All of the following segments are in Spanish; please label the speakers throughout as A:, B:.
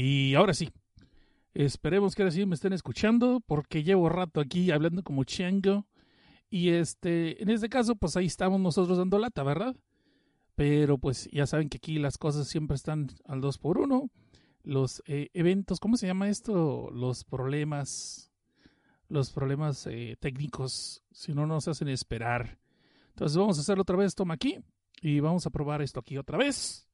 A: Y ahora sí, esperemos que ahora sí me estén escuchando porque llevo rato aquí hablando como chango. Y este, en este caso, pues ahí estamos nosotros dando lata, ¿verdad? Pero pues ya saben que aquí las cosas siempre están al 2 por 1 Los eh, eventos, ¿cómo se llama esto? Los problemas, los problemas eh, técnicos, si no nos hacen esperar. Entonces vamos a hacerlo otra vez, toma aquí. Y vamos a probar esto aquí otra vez.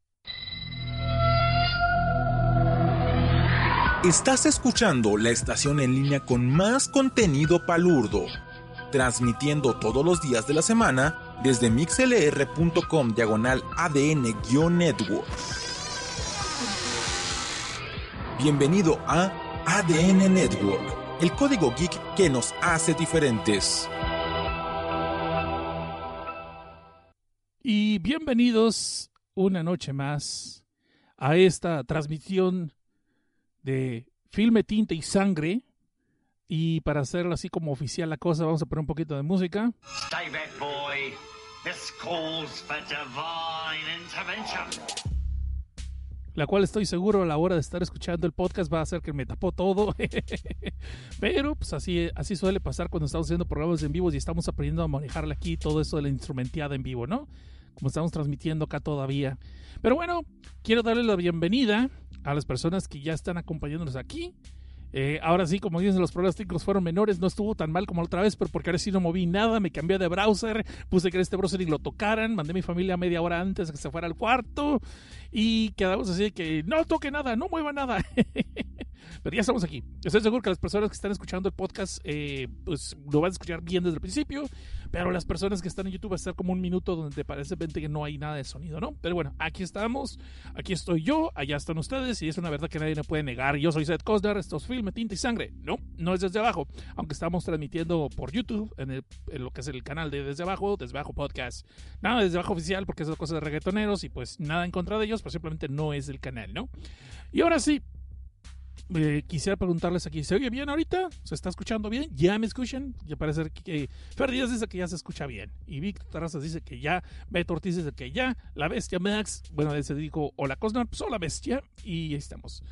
B: Estás escuchando la estación en línea con más contenido palurdo, transmitiendo todos los días de la semana desde mixlr.com diagonal ADN-network. Bienvenido a ADN Network, el código geek que nos hace diferentes.
A: Y bienvenidos una noche más a esta transmisión de filme, tinta y sangre. Y para hacerlo así como oficial la cosa, vamos a poner un poquito de música.
C: Stay back, boy. This calls for divine intervention.
A: La cual estoy seguro a la hora de estar escuchando el podcast va a hacer que me tapó todo. Pero pues así, así suele pasar cuando estamos haciendo programas en vivo y estamos aprendiendo a manejarle aquí todo eso de la instrumenteada en vivo, ¿no? Como estamos transmitiendo acá todavía. Pero bueno, quiero darle la bienvenida a las personas que ya están acompañándonos aquí. Eh, ahora sí, como dicen, los problemas técnicos fueron menores, no estuvo tan mal como la otra vez, pero porque ahora sí no moví nada, me cambié de browser, puse que este browser y lo tocaran, mandé a mi familia media hora antes de que se fuera al cuarto y quedamos así que no toque nada, no mueva nada. Pero ya estamos aquí. Estoy seguro que las personas que están escuchando el podcast, eh, pues lo van a escuchar bien desde el principio. Pero las personas que están en YouTube va a estar como un minuto donde parece que no hay nada de sonido, ¿no? Pero bueno, aquí estamos. Aquí estoy yo, allá están ustedes. Y es una verdad que nadie me puede negar. Yo soy Seth Cosner, esto es Filme, Tinta y Sangre. No, no es desde abajo. Aunque estamos transmitiendo por YouTube, en, lo que es el canal de Desde Abajo, Desde Abajo Podcast. Nada desde abajo oficial porque es cosa de reggaetoneros y pues nada en contra de ellos, pues simplemente no es el canal, ¿no? Y ahora sí, eh, quisiera preguntarles aquí, ¿se oye bien ahorita? ¿Se está escuchando bien? ¿Ya me escuchan? Ya parece que Fer Díaz dice que ya se escucha bien. Y Víctor Terrazas dice que ya. Beto Ortiz dice que ya. La Bestia Max, bueno, se dijo Hola Cosnar, pues hola Bestia. Y ahí estamos.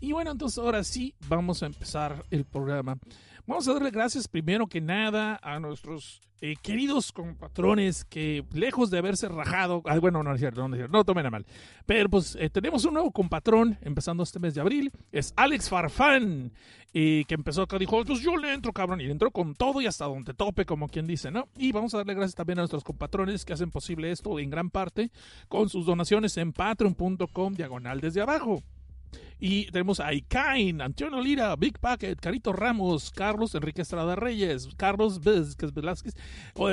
A: Y bueno, entonces ahora sí, vamos a empezar el programa. Vamos a darle gracias primero que nada a nuestros eh, queridos compatrones que lejos de haberse rajado, bueno, no es cierto, no cierto, no tomen a mal, pero pues eh, tenemos un nuevo compatrón empezando este mes de abril, es Alex Farfán, y que empezó acá, dijo, pues yo le entro, cabrón, y le entró con todo y hasta donde tope, como quien dice, ¿no? Y vamos a darle gracias también a nuestros compatrones que hacen posible esto en gran parte con sus donaciones en patreon.com diagonal desde abajo. Y tenemos a Ikain, Antonio Lira, Big Packet, Carito Ramos, Carlos Enrique Estrada Reyes, Carlos Vázquez Velázquez,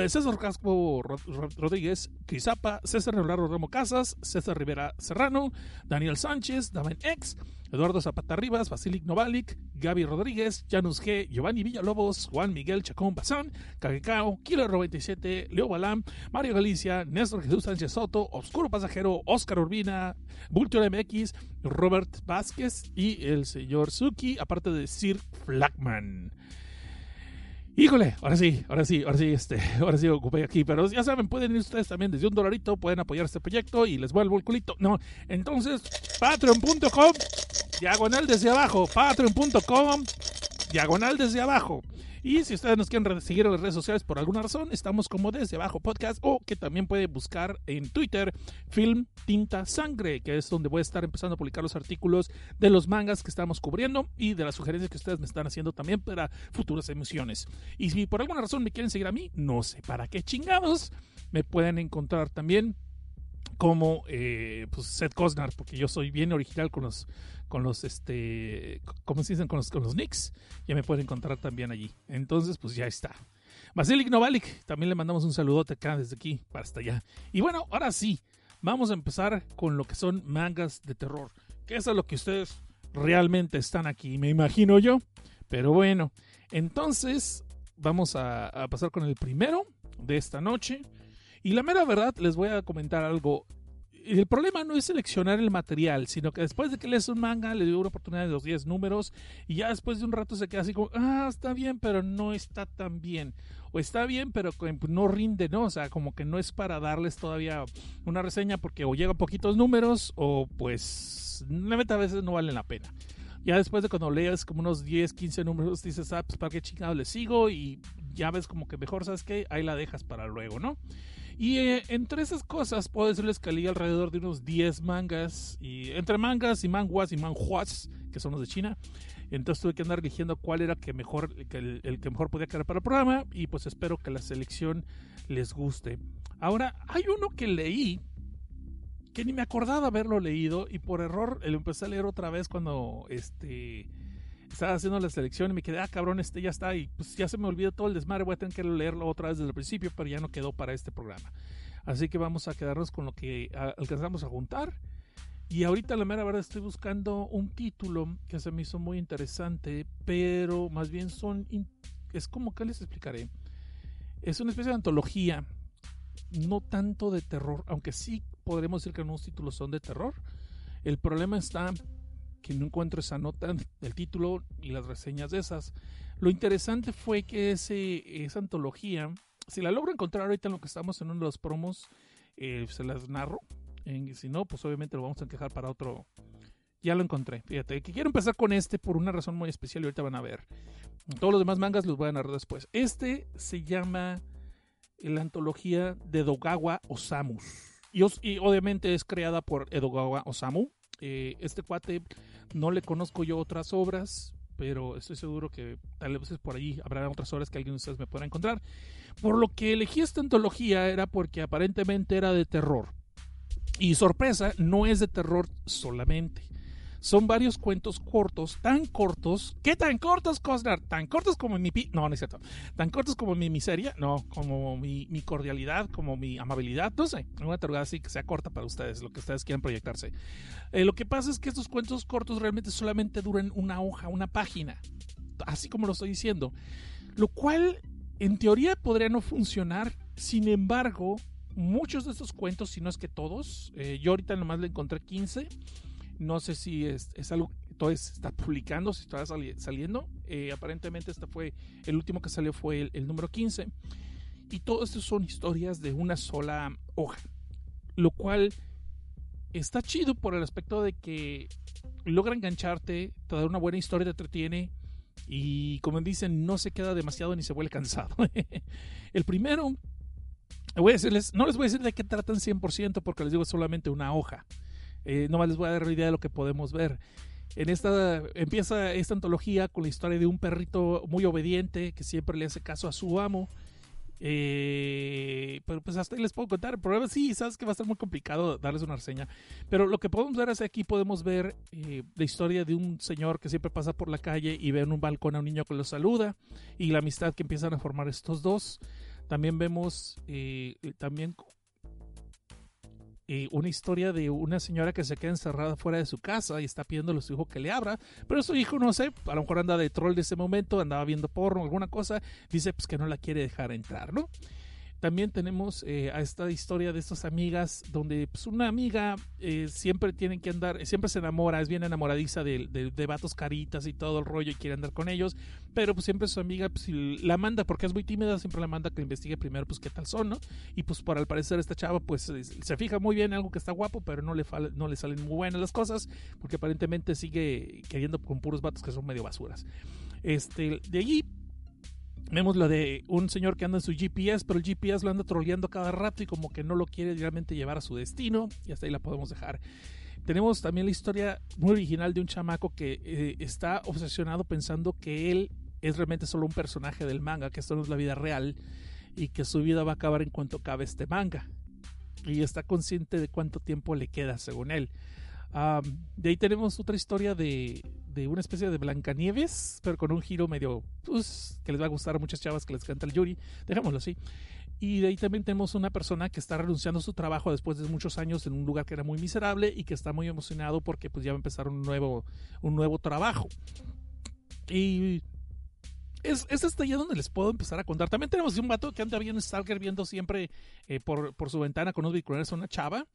A: César Casco Rodríguez, Crisapa, César Leonardo Ramo Casas, César Rivera Serrano, Daniel Sánchez, Damen X, Eduardo Zapata Rivas, Basilic Novalik, Gaby Rodríguez, Janus G, Giovanni Villalobos, Juan Miguel Chacón Bazán, Cagecao, Kilo 97, Leo Balam, Mario Galicia, Néstor Jesús Sánchez Soto, Oscuro Pasajero, Oscar Urbina, Vulture MX, Robert Vázquez y el señor Suki, aparte de Sir Flagman. Híjole, ahora sí, ahora sí, ahora sí, este, ahora sí ocupé aquí, pero ya saben, pueden ir ustedes también desde un dolarito, pueden apoyar este proyecto y les vuelvo el culito. No, entonces, patreon.com, diagonal desde abajo, patreon.com, diagonal desde abajo. Y si ustedes nos quieren seguir en las redes sociales por alguna razón, estamos como desde abajo podcast o que también puede buscar en Twitter Film Tinta Sangre, que es donde voy a estar empezando a publicar los artículos de los mangas que estamos cubriendo y de las sugerencias que ustedes me están haciendo también para futuras emisiones. Y si por alguna razón me quieren seguir a mí, no sé para qué chingados, me pueden encontrar también como eh, pues Seth Cosnar, porque yo soy bien original con los, con los, este, ¿cómo se dicen? Con los, con los nicks, ya me pueden encontrar también allí. Entonces, pues ya está. Basilik Novalik, también le mandamos un saludote acá desde aquí para hasta allá. Y bueno, ahora sí, vamos a empezar con lo que son mangas de terror, que es a lo que ustedes realmente están aquí, me imagino yo. Pero bueno, entonces vamos a pasar con el primero de esta noche. Y la mera verdad, les voy a comentar algo. El problema no es seleccionar el material, sino que después de que lees un manga, le dio una oportunidad de los 10 números y ya después de un rato se queda así como, ah, está bien, pero no está tan bien. O está bien, pero no rinde, ¿no? O sea, como que no es para darles todavía una reseña porque o llegan poquitos números o pues la a veces no valen la pena. Ya después de cuando lees como unos 10, 15 números, dices, ah, pues para qué chingado le sigo y ya ves como que mejor, ¿sabes qué? Ahí la dejas para luego, ¿no? Y eh, entre esas cosas puedo decirles que leí alrededor de unos 10 mangas, y entre mangas y manguas y manhuas, que son los de China, entonces tuve que andar eligiendo cuál era que mejor, el, el, que mejor podía quedar para el programa y pues espero que la selección les guste. Ahora, hay uno que leí que ni me acordaba haberlo leído y por error lo empecé a leer otra vez cuando este estaba haciendo la selección y me quedé, ah, cabrón, este ya está y pues ya se me olvidó todo el desmadre, voy a tener que leerlo otra vez desde el principio, pero ya no quedó para este programa. Así que vamos a quedarnos con lo que alcanzamos a juntar. Y ahorita la mera verdad estoy buscando un título que se me hizo muy interesante, pero más bien son es como que les explicaré. Es una especie de antología, no tanto de terror, aunque sí podremos decir que algunos títulos son de terror. El problema está que no encuentro esa nota del título y las reseñas de esas. Lo interesante fue que ese, esa antología, si la logro encontrar ahorita en lo que estamos en uno de los promos, eh, se las narro. Si no, pues obviamente lo vamos a encajar para otro. Ya lo encontré. Fíjate, que quiero empezar con este por una razón muy especial y ahorita van a ver. Todos los demás mangas los voy a narrar después. Este se llama la antología de Dogawa Osamus. Y, obviamente es creada por Edogawa Osamu. Eh, este cuate no le conozco yo otras obras, pero estoy seguro que tal vez por ahí habrá otras obras que alguien de ustedes me pueda encontrar. Por lo que elegí esta antología era porque aparentemente era de terror. Y sorpresa, no es de terror solamente. Son varios cuentos cortos, tan cortos. ¿Qué tan cortos, Cosnar? ¿Tan cortos como mi... Pi no, no es cierto. ¿Tan cortos como mi miseria? No, como mi, cordialidad, como mi amabilidad. No sé, una tarugada así que sea corta para ustedes, lo que ustedes quieran proyectarse. Eh, lo que pasa es que estos cuentos cortos realmente solamente duran una hoja, una página. Así como lo estoy diciendo. Lo cual, en teoría, podría no funcionar. Sin embargo, muchos de estos cuentos, si no es que todos, eh, yo ahorita nomás le encontré 15 no sé si es, algo que todavía está publicando, si está saliendo. Eh, aparentemente este fue, el último que salió fue el, número 15. Y todo esto son historias de una sola hoja. Lo cual está chido por el aspecto de que logra engancharte, te da una buena historia, te entretiene. Y como dicen, no se queda demasiado ni se vuelve cansado. el primero, voy a decirles, no les voy a decir de qué tratan 100% porque les digo solamente una hoja. Eh, nomás les voy a dar una idea de lo que podemos ver. En esta empieza esta antología con la historia de un perrito muy obediente que siempre le hace caso a su amo. Eh, pero pues hasta ahí les puedo contar. El problema sí, sabes que va a estar muy complicado darles una reseña. Pero lo que podemos ver es aquí podemos ver eh, la historia de un señor que siempre pasa por la calle y ve en un balcón a un niño que lo saluda y la amistad que empiezan a formar estos dos. También vemos eh, también eh, una historia de una señora que se queda encerrada fuera de su casa y está pidiendo a su hijo que le abra, pero su hijo, no sé, a lo mejor anda de troll de ese momento, andaba viendo porno alguna cosa, dice pues que no la quiere dejar entrar, ¿no? También tenemos eh, a esta historia de estas amigas donde pues, una amiga eh, siempre tiene que andar, siempre se enamora, es bien enamoradiza de, de, vatos caritas y todo el rollo y quiere andar con ellos, pero pues siempre su amiga pues, la manda porque es muy tímida, siempre la manda que investigue primero pues qué tal son, ¿no? Y pues por al parecer esta chava pues se fija muy bien en algo que está guapo, pero no le, no le salen muy buenas las cosas porque aparentemente sigue queriendo con puros vatos que son medio basuras. Este, de allí Vemos lo de un señor que anda en su GPS, pero el GPS lo anda troleando cada rato y como que no lo quiere realmente llevar a su destino. Y hasta ahí la podemos dejar. Tenemos también la historia muy original de un chamaco que eh, está obsesionado pensando que él es realmente solo un personaje del manga, que esto no es la vida real y que su vida va a acabar en cuanto acabe este manga. Y está consciente de cuánto tiempo le queda, según él de ahí tenemos otra historia de, de, una especie de Blancanieves, pero con un giro medio, pues, que les va a gustar a muchas chavas que les canta el Yuri, dejémoslo así. Y de ahí también tenemos una persona que está renunciando a su trabajo después de muchos años en un lugar que era muy miserable y que está muy emocionado porque pues ya va a empezar un nuevo, un nuevo trabajo. Y es, es hasta allá donde les puedo empezar a contar. También tenemos un vato que anda bien Stalker viendo siempre eh, por, por, su ventana con unos a una chava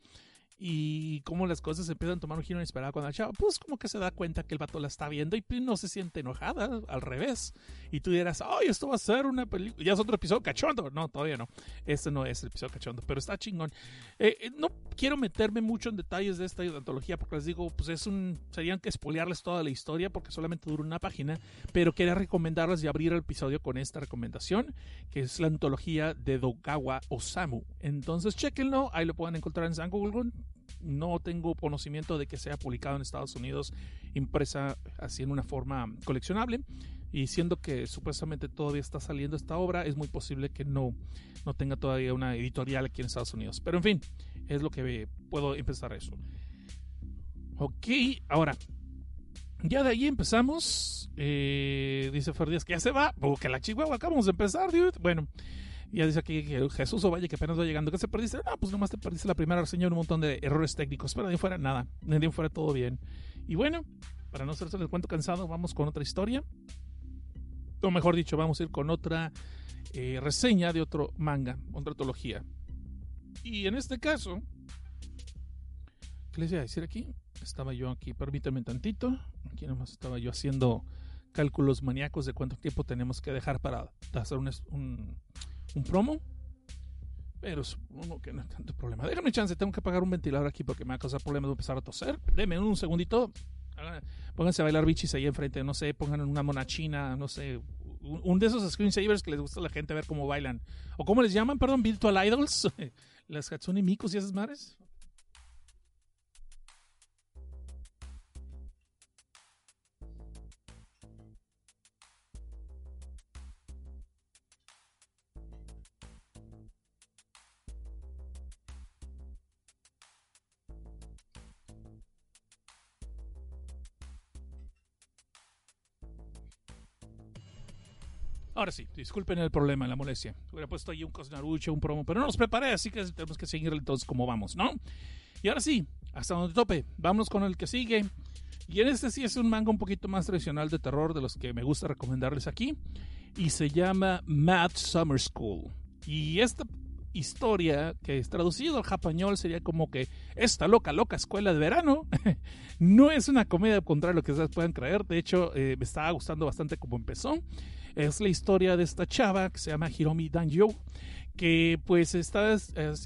A: y cómo las cosas empiezan a tomar un giro inesperado cuando la chava, pues como que se da cuenta que el vato la está viendo y pues, no se siente enojada, al revés. Y tú dirás, ay, esto va a ser una película, ya es otro episodio cachondo. No, todavía no. Este no es el episodio cachondo, pero está chingón. Eh, eh, no quiero meterme mucho en detalles de esta antología porque les digo, pues es un, serían que espolearles toda la historia porque solamente dura una página, pero quería recomendarles y abrir el episodio con esta recomendación, que es la antología de Dogawa Osamu. Entonces, chequenlo, ahí lo pueden encontrar en San Google no tengo conocimiento de que sea publicado en Estados Unidos impresa así en una forma coleccionable y siendo que supuestamente todavía está saliendo esta obra es muy posible que no, no tenga todavía una editorial aquí en Estados Unidos. Pero en fin es lo que puedo empezar eso. Ok ahora ya de ahí empezamos eh, dice Ferdíaz que ya se va. O que la chihuahua acabamos de empezar dude. Bueno ya dice aquí que Jesús Ovalle, que apenas va llegando. ¿Qué se perdiste? Ah, pues nomás te perdiste la primera reseña, un montón de errores técnicos. Pero de fuera nada. De fuera todo bien. Y bueno, para no ser el cuento cansado, vamos con otra historia. O mejor dicho, vamos a ir con otra eh, reseña de otro manga, otra antología. Y en este caso, ¿qué les voy a decir aquí? Estaba yo aquí, permítanme tantito. Aquí nomás estaba yo haciendo cálculos maníacos de cuánto tiempo tenemos que dejar para hacer un un promo. Pero supongo que no es tanto problema. Déjame chance, tengo que apagar un ventilador aquí porque me va a causar problemas de empezar a toser. Deme un segundito. Pónganse a bailar bichis ahí enfrente, no sé, pongan una mona china, no sé, un de esos screensavers que les gusta a la gente ver cómo bailan. O cómo les llaman, perdón, virtual idols. Las Hatsune Mikus y esas madres. Ahora sí, disculpen el problema, la molestia. Hubiera puesto ahí un cosnarucho, un promo, pero no los preparé, así que tenemos que seguir entonces como vamos, ¿no? Y ahora sí, hasta donde tope, vámonos con el que sigue. Y en este sí es un manga un poquito más tradicional de terror de los que me gusta recomendarles aquí. Y se llama Mad Summer School. Y esta historia que es traducido al español sería como que esta loca, loca escuela de verano no es una comedia contra lo que ustedes puedan creer. De hecho, eh, me estaba gustando bastante como empezó. Es la historia de esta chava que se llama Hiromi Danjo, que pues está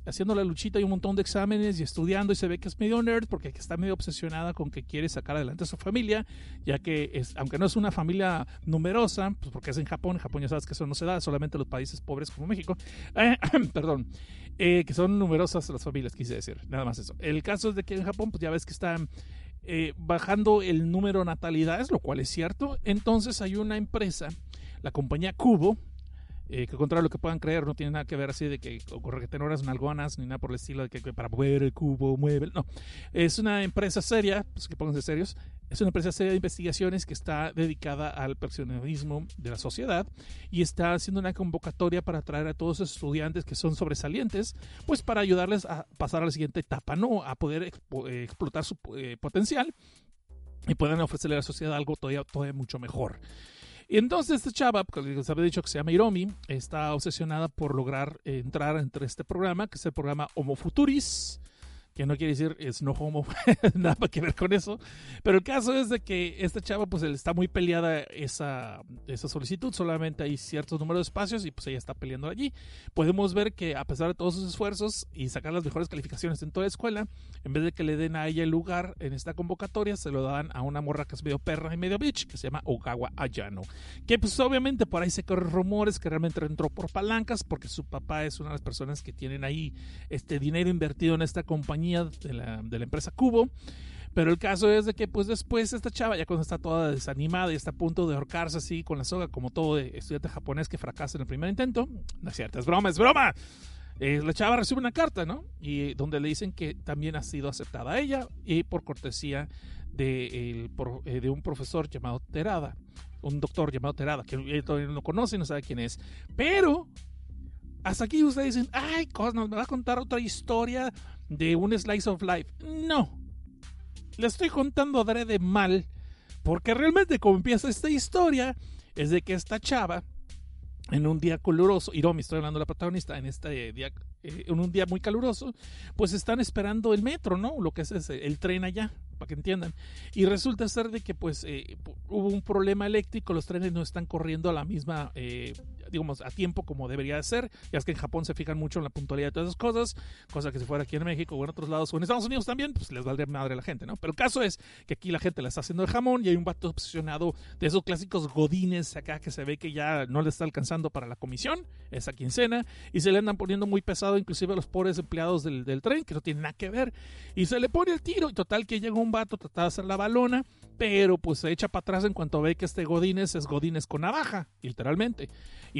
A: haciendo la luchita y un montón de exámenes y estudiando y se ve que es medio nerd porque está medio obsesionada con que quiere sacar adelante a su familia, ya que es, aunque no es una familia numerosa, pues porque es en Japón, Japón ya sabes que eso no se da, solamente en los países pobres como México, perdón, eh, que son numerosas las familias, quise decir, nada más eso. El caso es de que en Japón, pues ya ves que están eh, bajando el número de natalidades, lo cual es cierto, entonces hay una empresa la compañía Cubo, eh, que contra lo que puedan creer, no tiene nada que ver así de que ocurre que nalgonas ni nada por el estilo de que, para mover el cubo mueve. No, es una empresa seria, pues que pónganse serios, es una empresa seria de investigaciones que está dedicada al personalismo de la sociedad y está haciendo una convocatoria para atraer a todos los estudiantes que son sobresalientes, pues para ayudarles a pasar a la siguiente etapa, ¿no? A poder eh, explotar su eh, potencial y puedan ofrecerle a la sociedad algo todavía, todavía mucho mejor. Y entonces esta chava, porque les había dicho que se llama Hiromi, está obsesionada por lograr entrar entre este programa, que es el programa Homo Futuris, que no quiere decir es no homo, nada que ver con eso. Pero el caso es de que esta chava, pues está muy peleada esa, esa solicitud, solamente hay ciertos números de espacios y pues ella está peleando allí. Podemos ver que a pesar de todos sus esfuerzos y sacar las mejores calificaciones en toda la escuela, en vez de que le den a ella el lugar en esta convocatoria, se lo dan a una morra que es medio perra y medio bitch, que se llama Ogawa Ayano. Que pues obviamente por ahí se corren rumores que realmente entró por palancas, porque su papá es una de las personas que tienen ahí este dinero invertido en esta compañía de la, de la empresa Cubo. Pero el caso es de que pues después esta chava ya cuando está toda desanimada y está a punto de ahorcarse así con la soga como todo estudiante japonés que fracasa en el primer intento, no es cierto, es broma, es broma. Eh, la chava recibe una carta, ¿no? Y donde le dicen que también ha sido aceptada ella y por cortesía de, el, eh, de un profesor llamado Terada, un doctor llamado Terada, que todavía no conoce, no sabe quién es. Pero hasta aquí ustedes dicen, ay, nos va a contar otra historia de un slice of life. No. Le estoy contando de mal. Porque realmente como empieza esta historia es de que esta chava en un día caluroso, Hiromi, estoy hablando de la protagonista, en este día, eh, en un día muy caluroso, pues están esperando el metro, ¿no? Lo que es, es el tren allá, para que entiendan. Y resulta ser de que pues eh, hubo un problema eléctrico, los trenes no están corriendo a la misma, eh, digamos, a tiempo como debería de ser. Ya es que en Japón se fijan mucho en la puntualidad de todas esas cosas, cosa que si fuera aquí en México o en otros lados o en Estados Unidos también, pues les valdría madre a la gente, ¿no? Pero el caso es que aquí la gente la está haciendo de jamón y hay un vato obsesionado de esos clásicos godines acá que se ve que ya no le está alcanzando para la comisión, esa quincena, y se le andan poniendo muy pesado inclusive a los pobres empleados del, del tren, que no tienen nada que ver, y se le pone el tiro, y total que llega un vato, trata de hacer la balona, pero pues se echa para atrás en cuanto ve que este Godínez es Godínez con navaja, literalmente.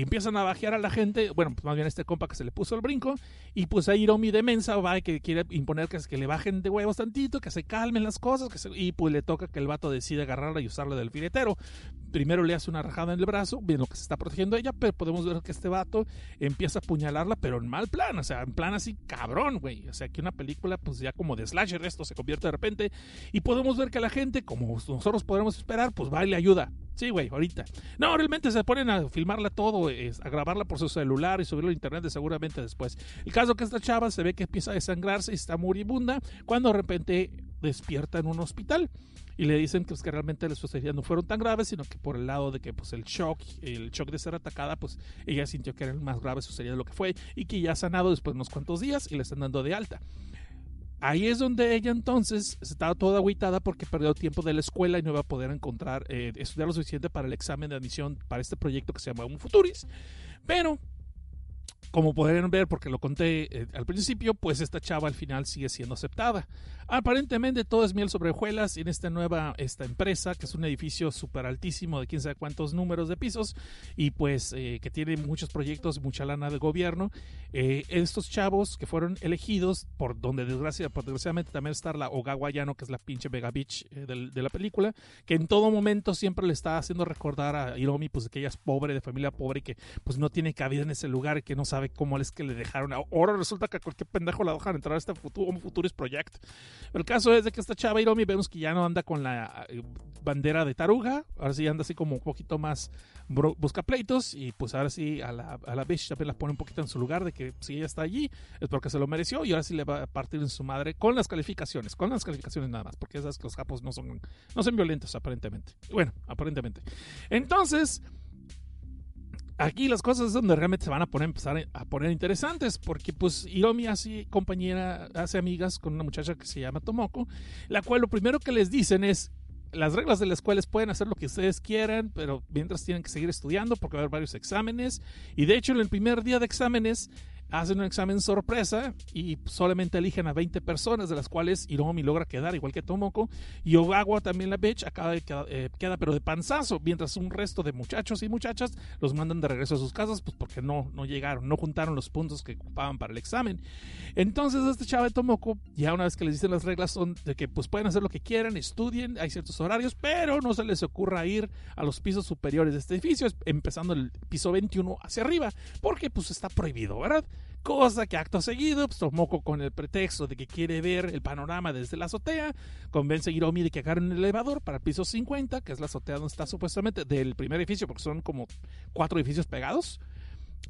A: Empiezan a bajear a la gente, bueno, pues más bien este compa que se le puso el brinco, y pues ahí Hiromi de mensa va que quiere imponer que, que le bajen de huevos tantito, que se calmen las cosas, que se- y pues le toca que el vato decide agarrarla y usarla del filetero. Primero le hace una rajada en el brazo, bien lo que se está protegiendo ella, pero podemos ver que este vato empieza a apuñalarla, pero en mal plan, o sea, en plan así cabrón, güey. O sea, que una película, pues ya como de slasher, esto se convierte de repente, y podemos ver que la gente, como nosotros podremos esperar, pues va y le ayuda. Sí, güey, ahorita. No, realmente se ponen a filmarla todo, a grabarla por su celular y subirlo a internet de seguramente después. El caso que esta chava se ve que empieza a desangrarse y está moribunda cuando de repente despierta en un hospital y le dicen que, pues, que realmente sus heridas no fueron tan graves, sino que por el lado de que pues el shock, el shock de ser atacada, pues ella sintió que eran más graves sus de lo que fue y que ya ha sanado después de unos cuantos días y le están dando de alta. Ahí es donde ella entonces estaba toda agüitada porque perdió tiempo de la escuela y no iba a poder encontrar, eh, estudiar lo suficiente para el examen de admisión para este proyecto que se llama Un Futuris. Pero, como podrían ver, porque lo conté eh, al principio, pues esta chava al final sigue siendo aceptada. Aparentemente todo es miel sobre hojuelas en esta nueva esta empresa, que es un edificio súper altísimo de quién sabe cuántos números de pisos y pues eh, que tiene muchos proyectos, mucha lana de gobierno. Eh, estos chavos que fueron elegidos, por donde desgracia, por desgraciadamente también está la Ogawa Yano, que es la pinche Vega Beach eh, del- de, la película, que en todo momento siempre le está haciendo recordar a Hiromi pues que ella es pobre, de familia pobre y que pues no tiene cabida en ese lugar que no sabe cómo es que le dejaron. Ahora resulta que a cualquier pendejo la dejan entrar a este futuro, un Futuris Project. El caso es de que esta chava Hiromi vemos que ya no anda con la eh, bandera de taruga, ahora sí anda así como un poquito más busca pleitos y pues ahora sí a la, a la bitch también la pone un poquito en su lugar de que si ella está allí es porque se lo mereció y ahora sí le va a partir en su madre con las calificaciones, con las calificaciones nada más, porque esas que los japos no son, no son violentos aparentemente. Bueno, aparentemente. Entonces, aquí las cosas es donde realmente se van a poner empezar a poner interesantes porque pues Hiromi hace compañera hace amigas con una muchacha que se llama Tomoko la cual lo primero que les dicen es las reglas de la escuela es pueden hacer lo que ustedes quieran pero mientras tienen que seguir estudiando porque va a haber varios exámenes y de hecho en el primer día de exámenes hacen un examen sorpresa y solamente eligen a 20 personas, de las cuales Hiromi logra quedar, igual que Tomoko, y Ogawa también la bitch acaba de queda, eh, queda, pero de panzazo, mientras un resto de muchachos y muchachas los mandan de regreso a sus casas, pues porque no, no llegaron, no juntaron los puntos que ocupaban para el examen. Entonces este chava de Tomoko, ya una vez que les dicen las reglas son de que pues pueden hacer lo que quieran, estudien, hay ciertos horarios, pero no se les ocurra ir a los pisos superiores de este edificio, empezando el piso 21 hacia arriba, porque pues está prohibido, ¿verdad? Cosa que acto seguido, pues, Tomoko con el pretexto de que quiere ver el panorama desde la azotea, convence a Hiromi de que agarren el elevador para el piso 50, que es la azotea donde está supuestamente del primer edificio, porque son como cuatro edificios pegados.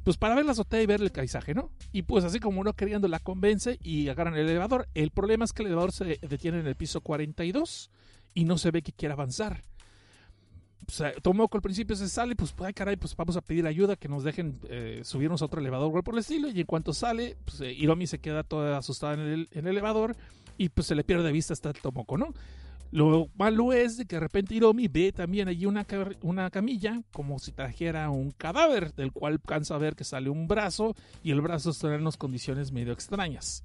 A: Pues para ver la azotea y ver el paisaje, ¿no? Y pues así como uno queriendo la convence y agarran el elevador. El problema es que el elevador se detiene en el piso 42 y no se ve que quiera avanzar. O sea, Tomoko al principio se sale, pues, ay caray, pues vamos a pedir ayuda, que nos dejen eh, subirnos a otro elevador o por el estilo. Y en cuanto sale, pues eh, Hiromi se queda toda asustada en el, en el, elevador y pues se le pierde de vista hasta Tomoko, ¿no? Lo malo es de que de repente Hiromi ve también allí una, una camilla como si trajera un cadáver, del cual alcanza a ver que sale un brazo y el brazo está en unas condiciones medio extrañas.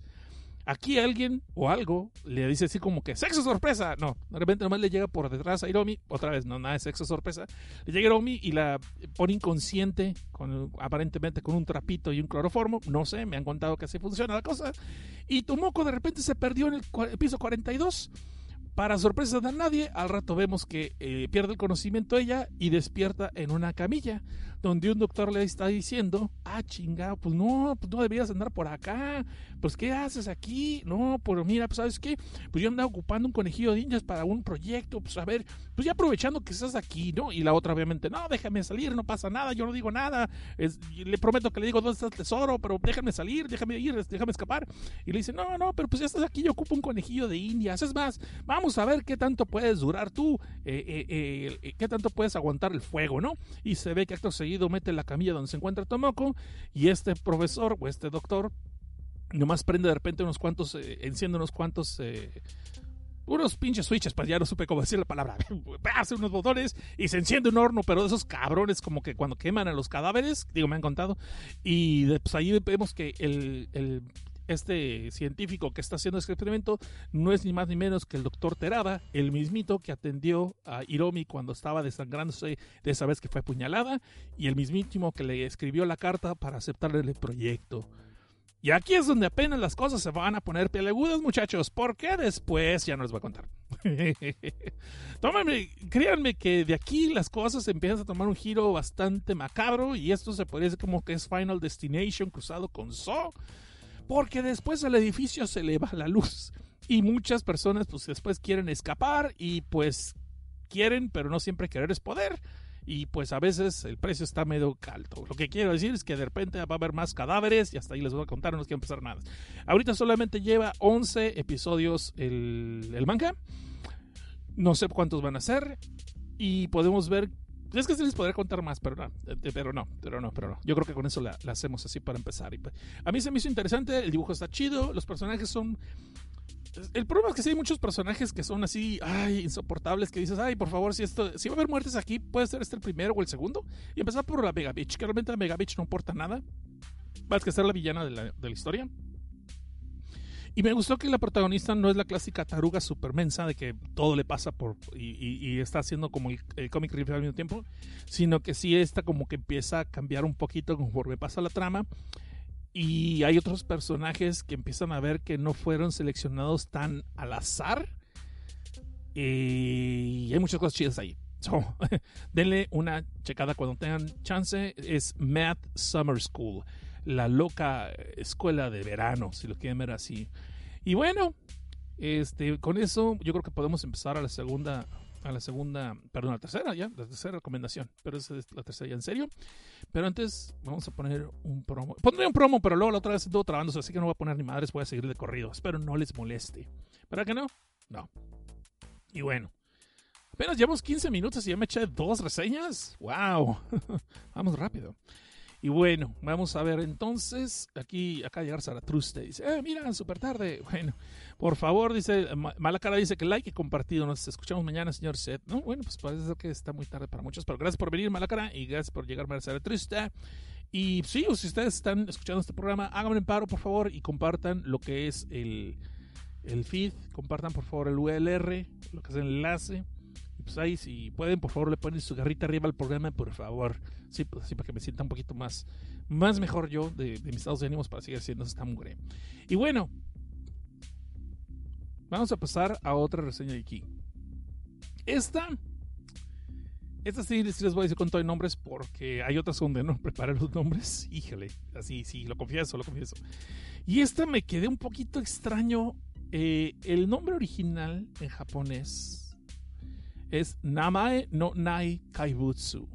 A: Aquí alguien o algo le dice así como que sexo sorpresa. No, de repente nomás le llega por detrás a Hiromi. Otra vez, no, nada de sexo sorpresa. Le llega Hiromi y la pone inconsciente, con, aparentemente con un trapito y un cloroformo. No sé, me han contado que así funciona la cosa. Y Tomoko de repente se perdió en el, el piso 42 Para sorpresa de nadie, al rato vemos que eh, pierde el conocimiento ella y despierta en una camilla, donde un doctor le está diciendo, ah, chingado, pues no, pues no deberías andar por acá, pues ¿qué haces aquí? No, pues mira, pues ¿sabes qué? Pues yo andaba ocupando un conejillo de indias para un proyecto, pues a ver, pues ya aprovechando que estás aquí, ¿no? Y la otra obviamente, no, déjame salir, no pasa nada, yo no digo nada, le prometo que le digo dónde está el tesoro, pero déjame salir, déjame ir, déjame escapar. Y le dice, no, no, pero pues ya estás aquí, yo ocupo un conejillo de indias, es más, vamos a ver qué tanto puedes durar tú, eh, eh, eh, qué tanto puedes aguantar el fuego, ¿no? Y se ve que acto seguido mete la camilla donde se encuentra Tomoko y este profesor o este doctor nomás prende de repente unos cuantos, enciende unos cuantos unos pinches switches, pues ya no supe cómo decir la palabra. Hace unos botones y se enciende un horno, pero de esos cabrones como que cuando queman a los cadáveres, digo, me han contado. Y pues ahí vemos que el este científico que está haciendo este experimento no es ni más ni menos que el doctor Terada, el mismito que atendió a Hiromi cuando estaba desangrándose de esa vez que fue apuñalada y el mismísimo que le escribió la carta para aceptarle el proyecto. Y aquí es donde apenas las cosas se van a poner peleagudas, muchachos, porque después ya no les voy a contar. Tómenme, créanme que de aquí las cosas empiezan a tomar un giro bastante macabro y esto se decir como que es Final Destination cruzado con So porque después al edificio se le va la luz y muchas personas pues después quieren escapar y pues quieren, pero no siempre querer es poder y pues a veces el precio está medio alto. Lo que quiero decir es que de repente va a haber más cadáveres y hasta ahí les voy a contar, no les quiero empezar nada. Ahorita solamente lleva 11 episodios el, el manga. No sé cuántos van a ser y podemos ver es que sí les podría contar más, pero no, eh, pero no, pero no, pero no. Yo creo que con eso la, hacemos así para empezar. Pues, a mí se me hizo interesante, el dibujo está chido, los personajes son... El problema es que sí hay muchos personajes que son así, ay, insoportables, que dices, ay, por favor, si esto, si va a haber muertes aquí, puede ser este el primero o el segundo. Y empezar por la Mega Bitch, que realmente la Mega Bitch no importa nada. Más que ser la villana de la, de la historia. Y me gustó que la protagonista no es la clásica taruga supermensa de que todo le pasa por y, está haciendo como el, el comic relief al mismo tiempo, sino que sí está como que empieza a cambiar un poquito conforme pasa la trama. Y hay otros personajes que empiezan a ver que no fueron seleccionados tan al azar. Y hay muchas cosas chidas ahí. denle una checada cuando tengan chance. Es Math Summer School la loca escuela de verano, si lo quieren ver así. Y bueno, este, con eso yo creo que podemos empezar a la segunda, a la segunda, perdón, a la tercera ya, la tercera recomendación, pero es la tercera ya en serio. Pero antes vamos a poner un promo. Pondré un promo, pero luego la otra vez estuvo trabándose, así que no voy a poner ni madres, voy a seguir de corrido. Espero no les moleste. ¿Verdad que no? No. Y bueno. Apenas llevamos 15 minutos y ya me eché dos reseñas. ¡Wow! Vamos rápido. Y bueno, vamos a ver entonces, aquí, acá llegar Zaratruste, dice, eh, mira, súper tarde. Bueno, por favor, dice, Malacara dice que like y compartido, nos escuchamos mañana, señor Seth. No, bueno, pues parece ser que está muy tarde para muchos, pero gracias por venir, Malacara, y gracias por llegar Zaratruste. Y sí, si ustedes están escuchando este programa, háganme un paro, por favor, y compartan lo que es el, el feed, compartan, por favor, el ULR, lo que es el enlace pues ahí si pueden, por favor, le ponen su garrita arriba al programa, por favor. Sí, pues así para que me sienta un poquito más, más mejor yo de, mis estados de ánimos para seguir haciendo esta mugre. Y bueno, vamos a pasar a otra reseña de aquí. Esta, esta sí, les voy a decir con todo de nombres porque hay otras donde no preparé los nombres. Híjole, así, sí, lo confieso, lo confieso. Y esta me quedé un poquito extraño. Eh, el nombre original en japonés es Namae no Nai Kaibutsu.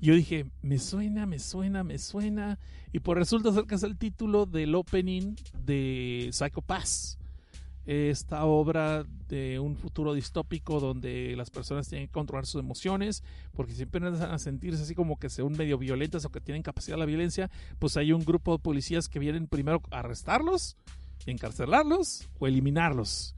A: Yo dije, me suena, me suena, me suena. Y por resulta ser que es el título del opening de Psycho Pass. Esta obra de un futuro distópico donde las personas tienen que controlar sus emociones, porque siempre van a sentirse así como que son medio violentas o que tienen capacidad de la violencia, pues hay un grupo de policías que vienen primero a arrestarlos, encarcelarlos o eliminarlos.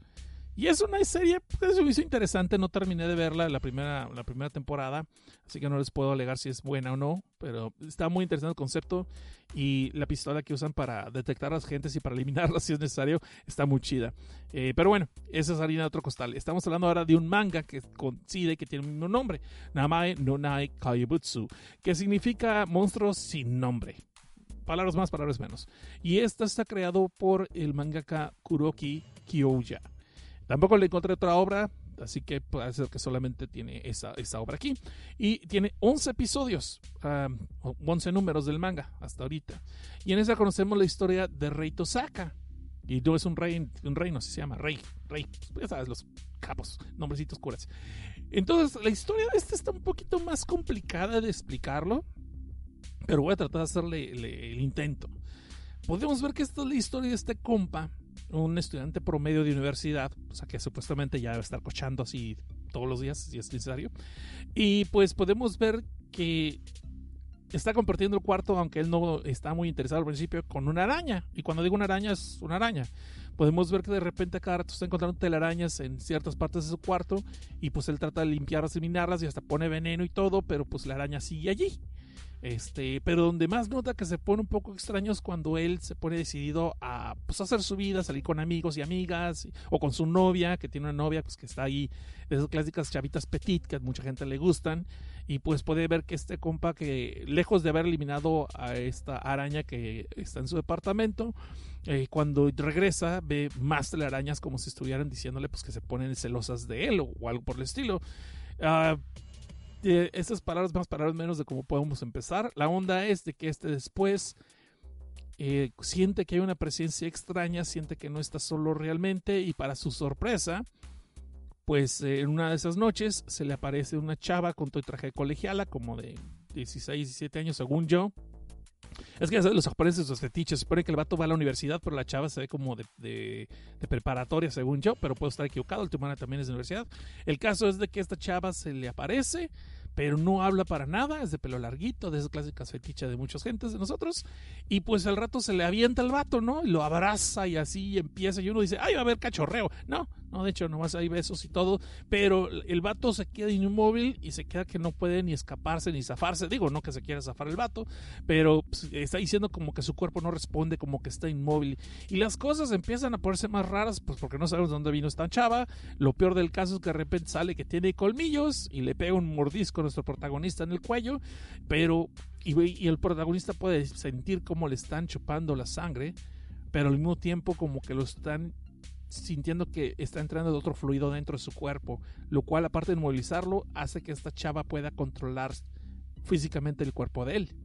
A: Y es una serie que se hizo interesante. No terminé de verla la primera, la primera temporada, así que no les puedo alegar si es buena o no. Pero está muy interesante el concepto. Y la pistola que usan para detectar a las gentes y para eliminarlas si es necesario está muy chida. Eh, pero bueno, esa es harina de otro costal. Estamos hablando ahora de un manga que coincide que tiene el mismo nombre: Namae no Nai Kaibutsu, que significa monstruos sin nombre palabras más, palabras menos. Y esta está creado por el mangaka Kuroki Kyoya. Tampoco le encontré otra obra, así que puede ser que solamente tiene esa, esa obra aquí. Y tiene 11 episodios, um, 11 números del manga hasta ahorita. Y en esa conocemos la historia de Rey Tosaka. Y no es un rey, un reino, se llama, rey, rey, ya sabes, los capos, nombrecitos curas. Entonces, la historia de este está un poquito más complicada de explicarlo, pero voy a tratar de hacerle el, el intento. Podemos ver que esta es la historia de este compa, un estudiante promedio de universidad, o sea que supuestamente ya debe estar cochando así todos los días si es necesario. Y pues podemos ver que está compartiendo el cuarto, aunque él no está muy interesado al principio, con una araña. Y cuando digo una araña, es una araña. Podemos ver que de repente cada rato está encontrando telarañas en ciertas partes de su cuarto y pues él trata de limpiarlas, eliminarlas y hasta pone veneno y todo, pero pues la araña sigue allí. Este, pero donde más nota que se pone un poco extraño es cuando él se pone decidido a pues, hacer su vida, salir con amigos y amigas, o con su novia, que tiene una novia pues, que está ahí, de esas clásicas chavitas petit que a mucha gente le gustan, y pues puede ver que este compa que lejos de haber eliminado a esta araña que está en su departamento, eh, cuando regresa ve más telarañas como si estuvieran diciéndole pues que se ponen celosas de él o, algo por el estilo. Uh, eh, estas palabras más, palabras menos de cómo podemos empezar. La onda es de que este después eh, siente que hay una presencia extraña, siente que no está solo realmente y para su sorpresa, pues eh, en una de esas noches se le aparece una chava con todo el traje de colegiala, como de 16, 17 años según yo. Es que los japoneses, los fetiches, supone que el vato va a la universidad, pero la chava se ve como de, preparatoria, según yo, pero puedo estar equivocado, el Timana también es de universidad. El caso es de que esta chava se le aparece, pero no habla para nada, es de pelo larguito, de esas clásicas fetiches de muchas gentes de nosotros, y pues al rato se le avienta el vato, ¿no? Y lo abraza y así empieza, y uno dice, ay, va a haber cachorreo. No, no, de hecho, nomás hay besos y todo, pero el vato se queda inmóvil y se queda que no puede ni escaparse ni zafarse. Digo, no que se quiera zafar el vato, pero pues, está diciendo como que su cuerpo no responde, como que está inmóvil. Y las cosas empiezan a ponerse más raras, pues porque no sabemos dónde vino esta chava. Lo peor del caso es que de repente sale que tiene colmillos y le pega un mordisco a nuestro protagonista en el cuello, pero y, y el protagonista puede sentir cómo le están chupando la sangre, pero al mismo tiempo como que lo están sintiendo que está entrando otro fluido dentro de su cuerpo, lo cual aparte de inmovilizarlo hace que esta chava pueda controlar físicamente el cuerpo de él.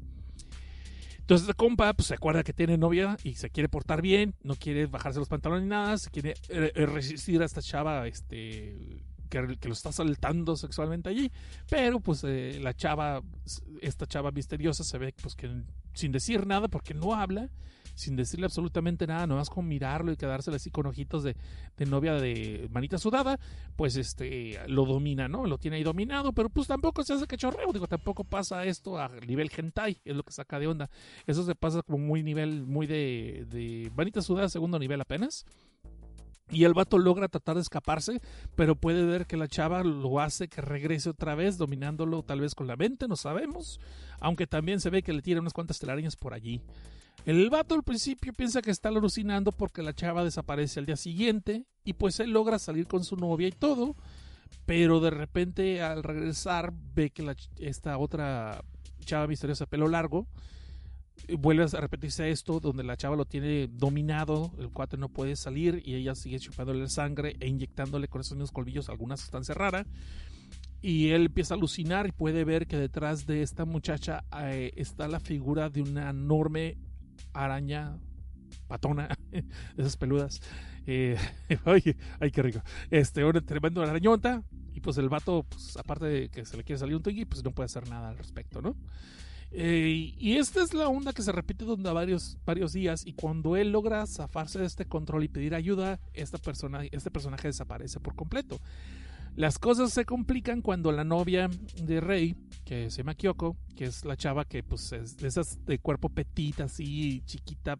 A: Entonces, el compa pues, se acuerda que tiene novia y se quiere portar bien, no quiere bajarse los pantalones ni nada, se quiere eh, resistir a esta chava este, que, que, lo está saltando sexualmente allí, pero pues eh, la chava, esta chava misteriosa se ve pues que sin decir nada porque no habla, sin decirle absolutamente nada, nomás con mirarlo y quedársele así con ojitos de, de, novia de manita sudada, pues este lo domina, ¿no? Lo tiene ahí dominado, pero pues tampoco se hace que chorreo, digo, tampoco pasa esto a nivel hentai, es lo que saca de onda. Eso se pasa como muy nivel, muy de, de manita sudada, segundo nivel apenas. Y el vato logra tratar de escaparse, pero puede ver que la chava lo hace que regrese otra vez, dominándolo tal vez con la mente, no sabemos. Aunque también se ve que le tira unas cuantas telarañas por allí. El vato al principio piensa que está alucinando porque la chava desaparece al día siguiente y pues él logra salir con su novia y todo, pero de repente al regresar ve que la, esta otra chava misteriosa pelo largo vuelve a repetirse esto donde la chava lo tiene dominado, el cuate no puede salir y ella sigue chupándole sangre e inyectándole con esos mismos colmillos alguna sustancia rara. Y él empieza a alucinar y puede ver que detrás de esta muchacha eh, está la figura de una enorme araña patona, esas peludas. Eh, ay, ay, qué rico. Este, una tremenda arañota. Y pues el vato, pues, aparte de que se le quiere salir un twinkie, pues no puede hacer nada al respecto, ¿no? Eh, y esta es la onda que se repite durante varios, varios días. Y cuando él logra zafarse de este control y pedir ayuda, esta persona, este personaje desaparece por completo. Las cosas se complican cuando la novia de Rey, que se llama Kyoko, que es la chava que pues es de esas de cuerpo petita, así, chiquita,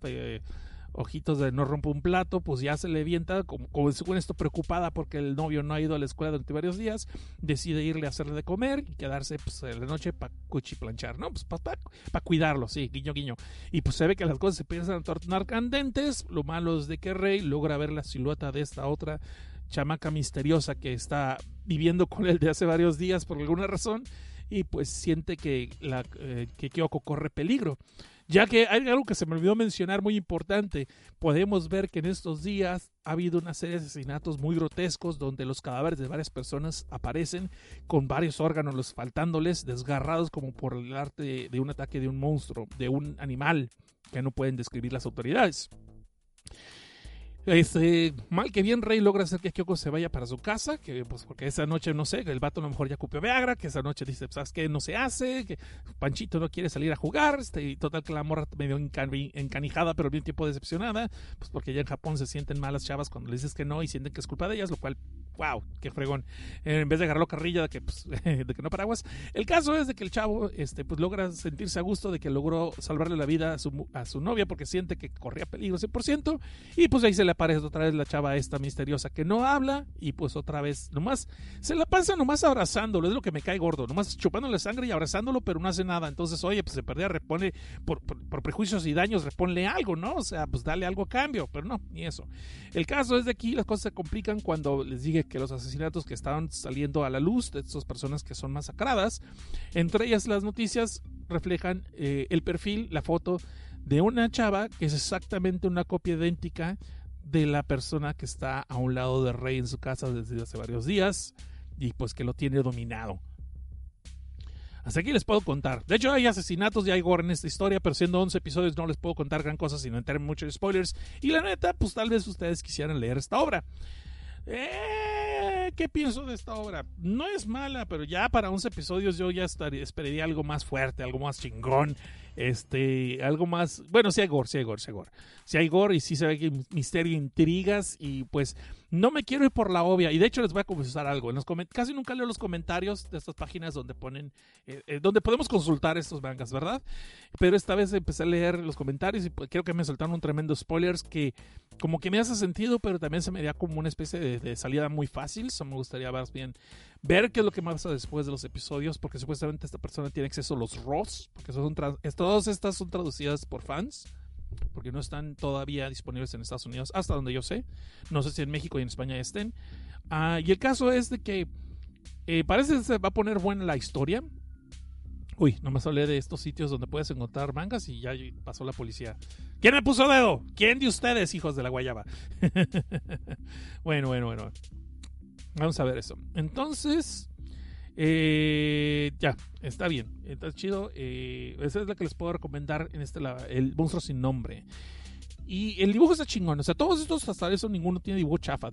A: ojitos de no rompe un plato, pues ya se le vienta, como, como según esto preocupada porque el novio no ha ido a la escuela durante varios días, decide irle a hacerle de comer y quedarse pues en la noche para cuchiplanchar, ¿no? Pues para pa, pa cuidarlo, sí, guiño, guiño. Y pues se ve que las cosas se empiezan a tornar candentes, lo malo es de que Rey logra ver la silueta de esta otra chamaca misteriosa que está viviendo con él de hace varios días por alguna razón y pues siente que, la, eh, que Kyoko corre peligro. Ya que hay algo que se me olvidó mencionar muy importante, podemos ver que en estos días ha habido una serie de asesinatos muy grotescos donde los cadáveres de varias personas aparecen con varios órganos faltándoles, desgarrados como por el arte de un ataque de un monstruo, de un animal que no pueden describir las autoridades. Este, mal que bien, Rey logra hacer que Kyoko se vaya para su casa, que pues porque esa noche, no sé, el vato a lo mejor ya cupió Viagra, que esa noche dice, ¿sabes qué? No se hace, que Panchito no quiere salir a jugar, este, y total que la morra medio encanijada, pero bien tiempo decepcionada, pues porque ya en Japón se sienten malas chavas cuando le dices que no y sienten que es culpa de ellas, lo cual wow, qué fregón. en vez de agarrarlo carrilla de que, pues, de que no paraguas. El caso es de que el chavo este, pues, logra sentirse a gusto de que logró salvarle la vida a su, a su novia porque siente que corría peligro 100%. Y pues ahí se le aparece otra vez la chava esta misteriosa que no habla. Y pues otra vez, nomás se la pasa nomás abrazándolo. Es lo que me cae gordo. Nomás chupándole sangre y abrazándolo, pero no hace nada. Entonces, oye, pues se perdía, repone por, prejuicios y daños, reponle algo, ¿no? O sea, pues dale algo a cambio. Pero no, ni eso. El caso es de aquí las cosas se complican cuando les dije que los asesinatos que estaban saliendo a la luz de estas personas que son masacradas, entre ellas las noticias reflejan eh, el perfil, la foto de una chava que es exactamente una copia idéntica de la persona que está a un lado de Rey en su casa desde hace varios días y pues que lo tiene dominado. Hasta aquí les puedo contar. De hecho, hay asesinatos y hay gore en esta historia, pero siendo 11 episodios no les puedo contar gran cosa sin entrar en muchos spoilers. Y la neta, pues tal vez ustedes quisieran leer esta obra. Eh, ¿Qué pienso de esta obra? No es mala, pero ya para 11 episodios yo ya estaría, esperaría algo más fuerte, algo más chingón. Este, algo más. Bueno, si hay gore, si hay gore, si hay gore. Si hay gore y si se ve que misterio, intrigas y pues no me quiero ir por la obvia. Y de hecho les voy a confesar algo. En los casi nunca leo los comentarios de estas páginas donde ponen, eh, eh, donde podemos consultar estos mangas, ¿verdad? Pero esta vez empecé a leer los comentarios y pues, creo que me soltaron un tremendo spoilers que como que me hace sentido, pero también se me da como una especie de, salida muy fácil. Eso me gustaría más bien ver qué es lo que pasa después de los episodios, porque supuestamente esta persona tiene acceso a los ROS, porque son todas estas son traducidas por fans porque no están todavía disponibles en Estados Unidos, hasta donde yo sé. No sé si en México y en España estén. Ah, y el caso es de que eh, parece que se va a poner buena la historia. Uy, no me hablé de estos sitios donde puedes encontrar mangas y ya pasó la policía. ¿Quién me puso dedo? ¿Quién de ustedes, hijos de la guayaba? bueno, bueno, bueno. Vamos a ver eso. Entonces, eh, ya, está bien, está chido. Eh, esa es la que les puedo recomendar en este, el monstruo sin nombre. Y el dibujo está chingón. O sea, todos estos hasta eso ninguno tiene dibujo chafa.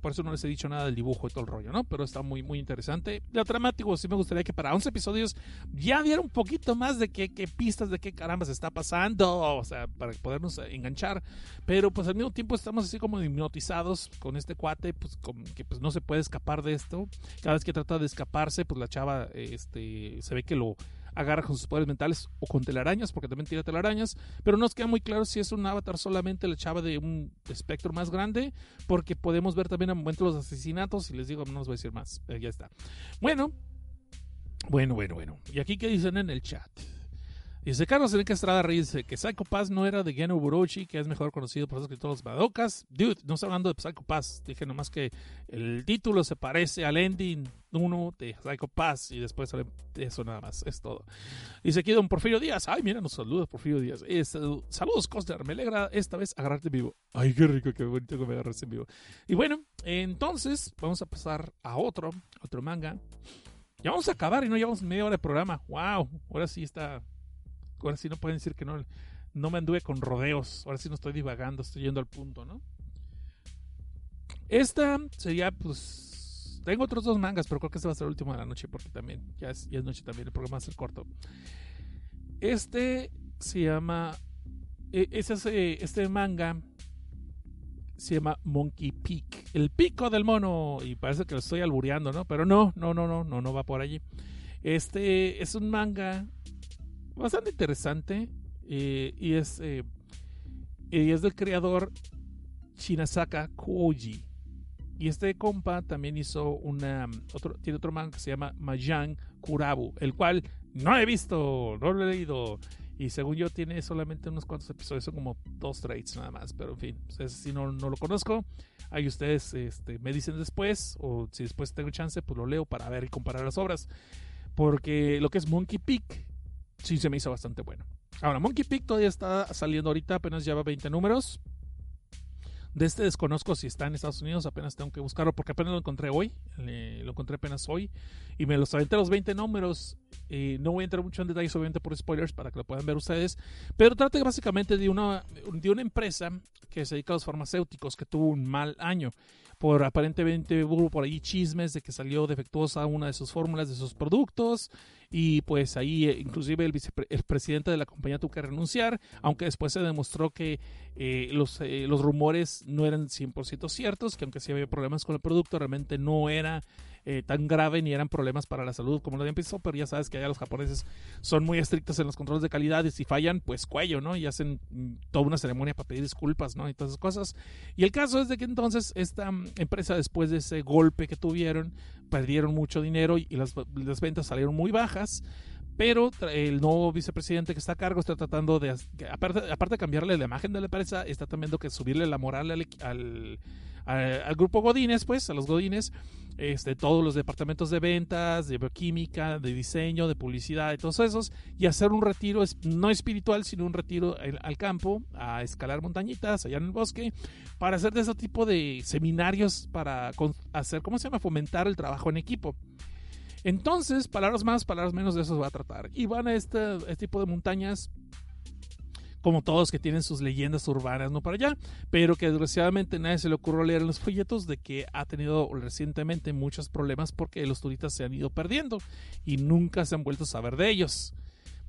A: por eso no les he dicho nada del dibujo y todo el rollo, ¿no? Pero está muy, muy interesante. La dramático, sí me gustaría que para 11 episodios ya diera un poquito más de qué, pistas de qué caramba se está pasando. O sea, para podernos enganchar. Pero pues al mismo tiempo estamos así como hipnotizados con este cuate, pues que pues no se puede escapar de esto. Cada vez que trata de escaparse, pues la chava este, se ve que lo agarra con sus poderes mentales o con telarañas, porque también tira telarañas, pero no nos queda muy claro si es un avatar solamente la chava de un espectro más grande, porque podemos ver también a momentos los asesinatos, y les digo, no os voy a decir más, ya está. Bueno, bueno, bueno, bueno. ¿Y aquí qué dicen en el chat? Dice Carlos Enrique Estrada Reyes dice que Psycho Pass no era de Geno Burochi, que es mejor conocido por los escritores Badocas. Dude, no está hablando de Psycho Pass. Dije nomás que el título se parece al ending 1 de Psycho Pass y después eso nada más. Es todo. Dice aquí Don Porfirio Díaz. Ay, mira, nos saluda Porfirio Díaz. saludos, Coster. Me alegra esta vez agarrarte en vivo. Ay, qué rico, qué bonito que me agarras en vivo. Y bueno, entonces vamos a pasar a otro, otro manga. Ya vamos a acabar y no llevamos media hora de programa. Wow, ahora sí está ahora sí no pueden decir que no, no me anduve con rodeos, ahora sí no estoy divagando, estoy yendo al punto, ¿no? Esta sería, pues, tengo otros dos mangas, pero creo que este va a ser el último de la noche porque también, ya es, ya es noche también, el programa va a ser corto. Este se llama, e, ese, este manga se llama Monkey Peak, el pico del mono, y parece que lo estoy albureando, ¿no? Pero no, no, no, no, no, no va por allí. Este es un manga bastante interesante eh, y es eh, y es del creador Shinasaka Koji y este compa también hizo una otro tiene otro manga que se llama Majan Kurabu el cual no he visto no lo he leído. Y según yo tiene solamente unos cuantos episodios son como dos trades nada más pero en fin pues si no, no lo conozco. Ahí ustedes este, me dicen después o si después tengo chance pues lo leo para ver y comparar las obras. Porque lo que es Monkey Peak sí se me hizo bastante bueno. Ahora, Monkey Peak todavía está saliendo ahorita, apenas lleva 20 números. De este desconozco si está en Estados Unidos, apenas tengo que buscarlo porque apenas lo encontré hoy, lo encontré apenas hoy y me los aventé los 20 números. no voy a entrar mucho en detalles, obviamente por spoilers, para que lo puedan ver ustedes, pero trata básicamente de una, de una empresa que se dedica a los farmacéuticos que tuvo un mal año por aparentemente hubo por ahí chismes de que salió defectuosa una de sus fórmulas de sus productos y pues ahí eh, inclusive el, el presidente de la compañía tuvo que renunciar, aunque después se demostró que eh, los, eh, los rumores no eran 100% ciertos, que aunque sí había problemas con el producto, realmente no era eh, tan grave ni eran problemas para la salud como lo habían pensado, pero ya sabes que allá los japoneses son muy estrictos en los controles de calidad y si fallan, pues cuello, ¿no? Y hacen mm, toda una ceremonia para pedir disculpas, ¿no? Y todas esas cosas. Y el caso es de que entonces esta mm, empresa, después de ese golpe que tuvieron, perdieron mucho dinero y las, ventas salieron muy bajas pero el nuevo vicepresidente que está a cargo está tratando de, aparte, aparte de cambiarle la imagen de la empresa, está también que subirle la moral al, al, al, grupo Godines, pues, a los Godines, este, todos los departamentos de ventas, de bioquímica, de diseño, de publicidad, de todos esos, y hacer un retiro no espiritual, sino un retiro al campo, a escalar montañitas allá en el bosque, para hacer de ese tipo de seminarios para hacer, ¿cómo se llama?, fomentar el trabajo en equipo. Entonces, palabras más, palabras menos, de eso se va a tratar. Y van a este, este tipo de montañas como todos que tienen sus leyendas urbanas, no para allá, pero que desgraciadamente nadie se le ocurrió leer en los folletos de que ha tenido recientemente muchos problemas porque los turistas se han ido perdiendo y nunca se han vuelto a saber de ellos.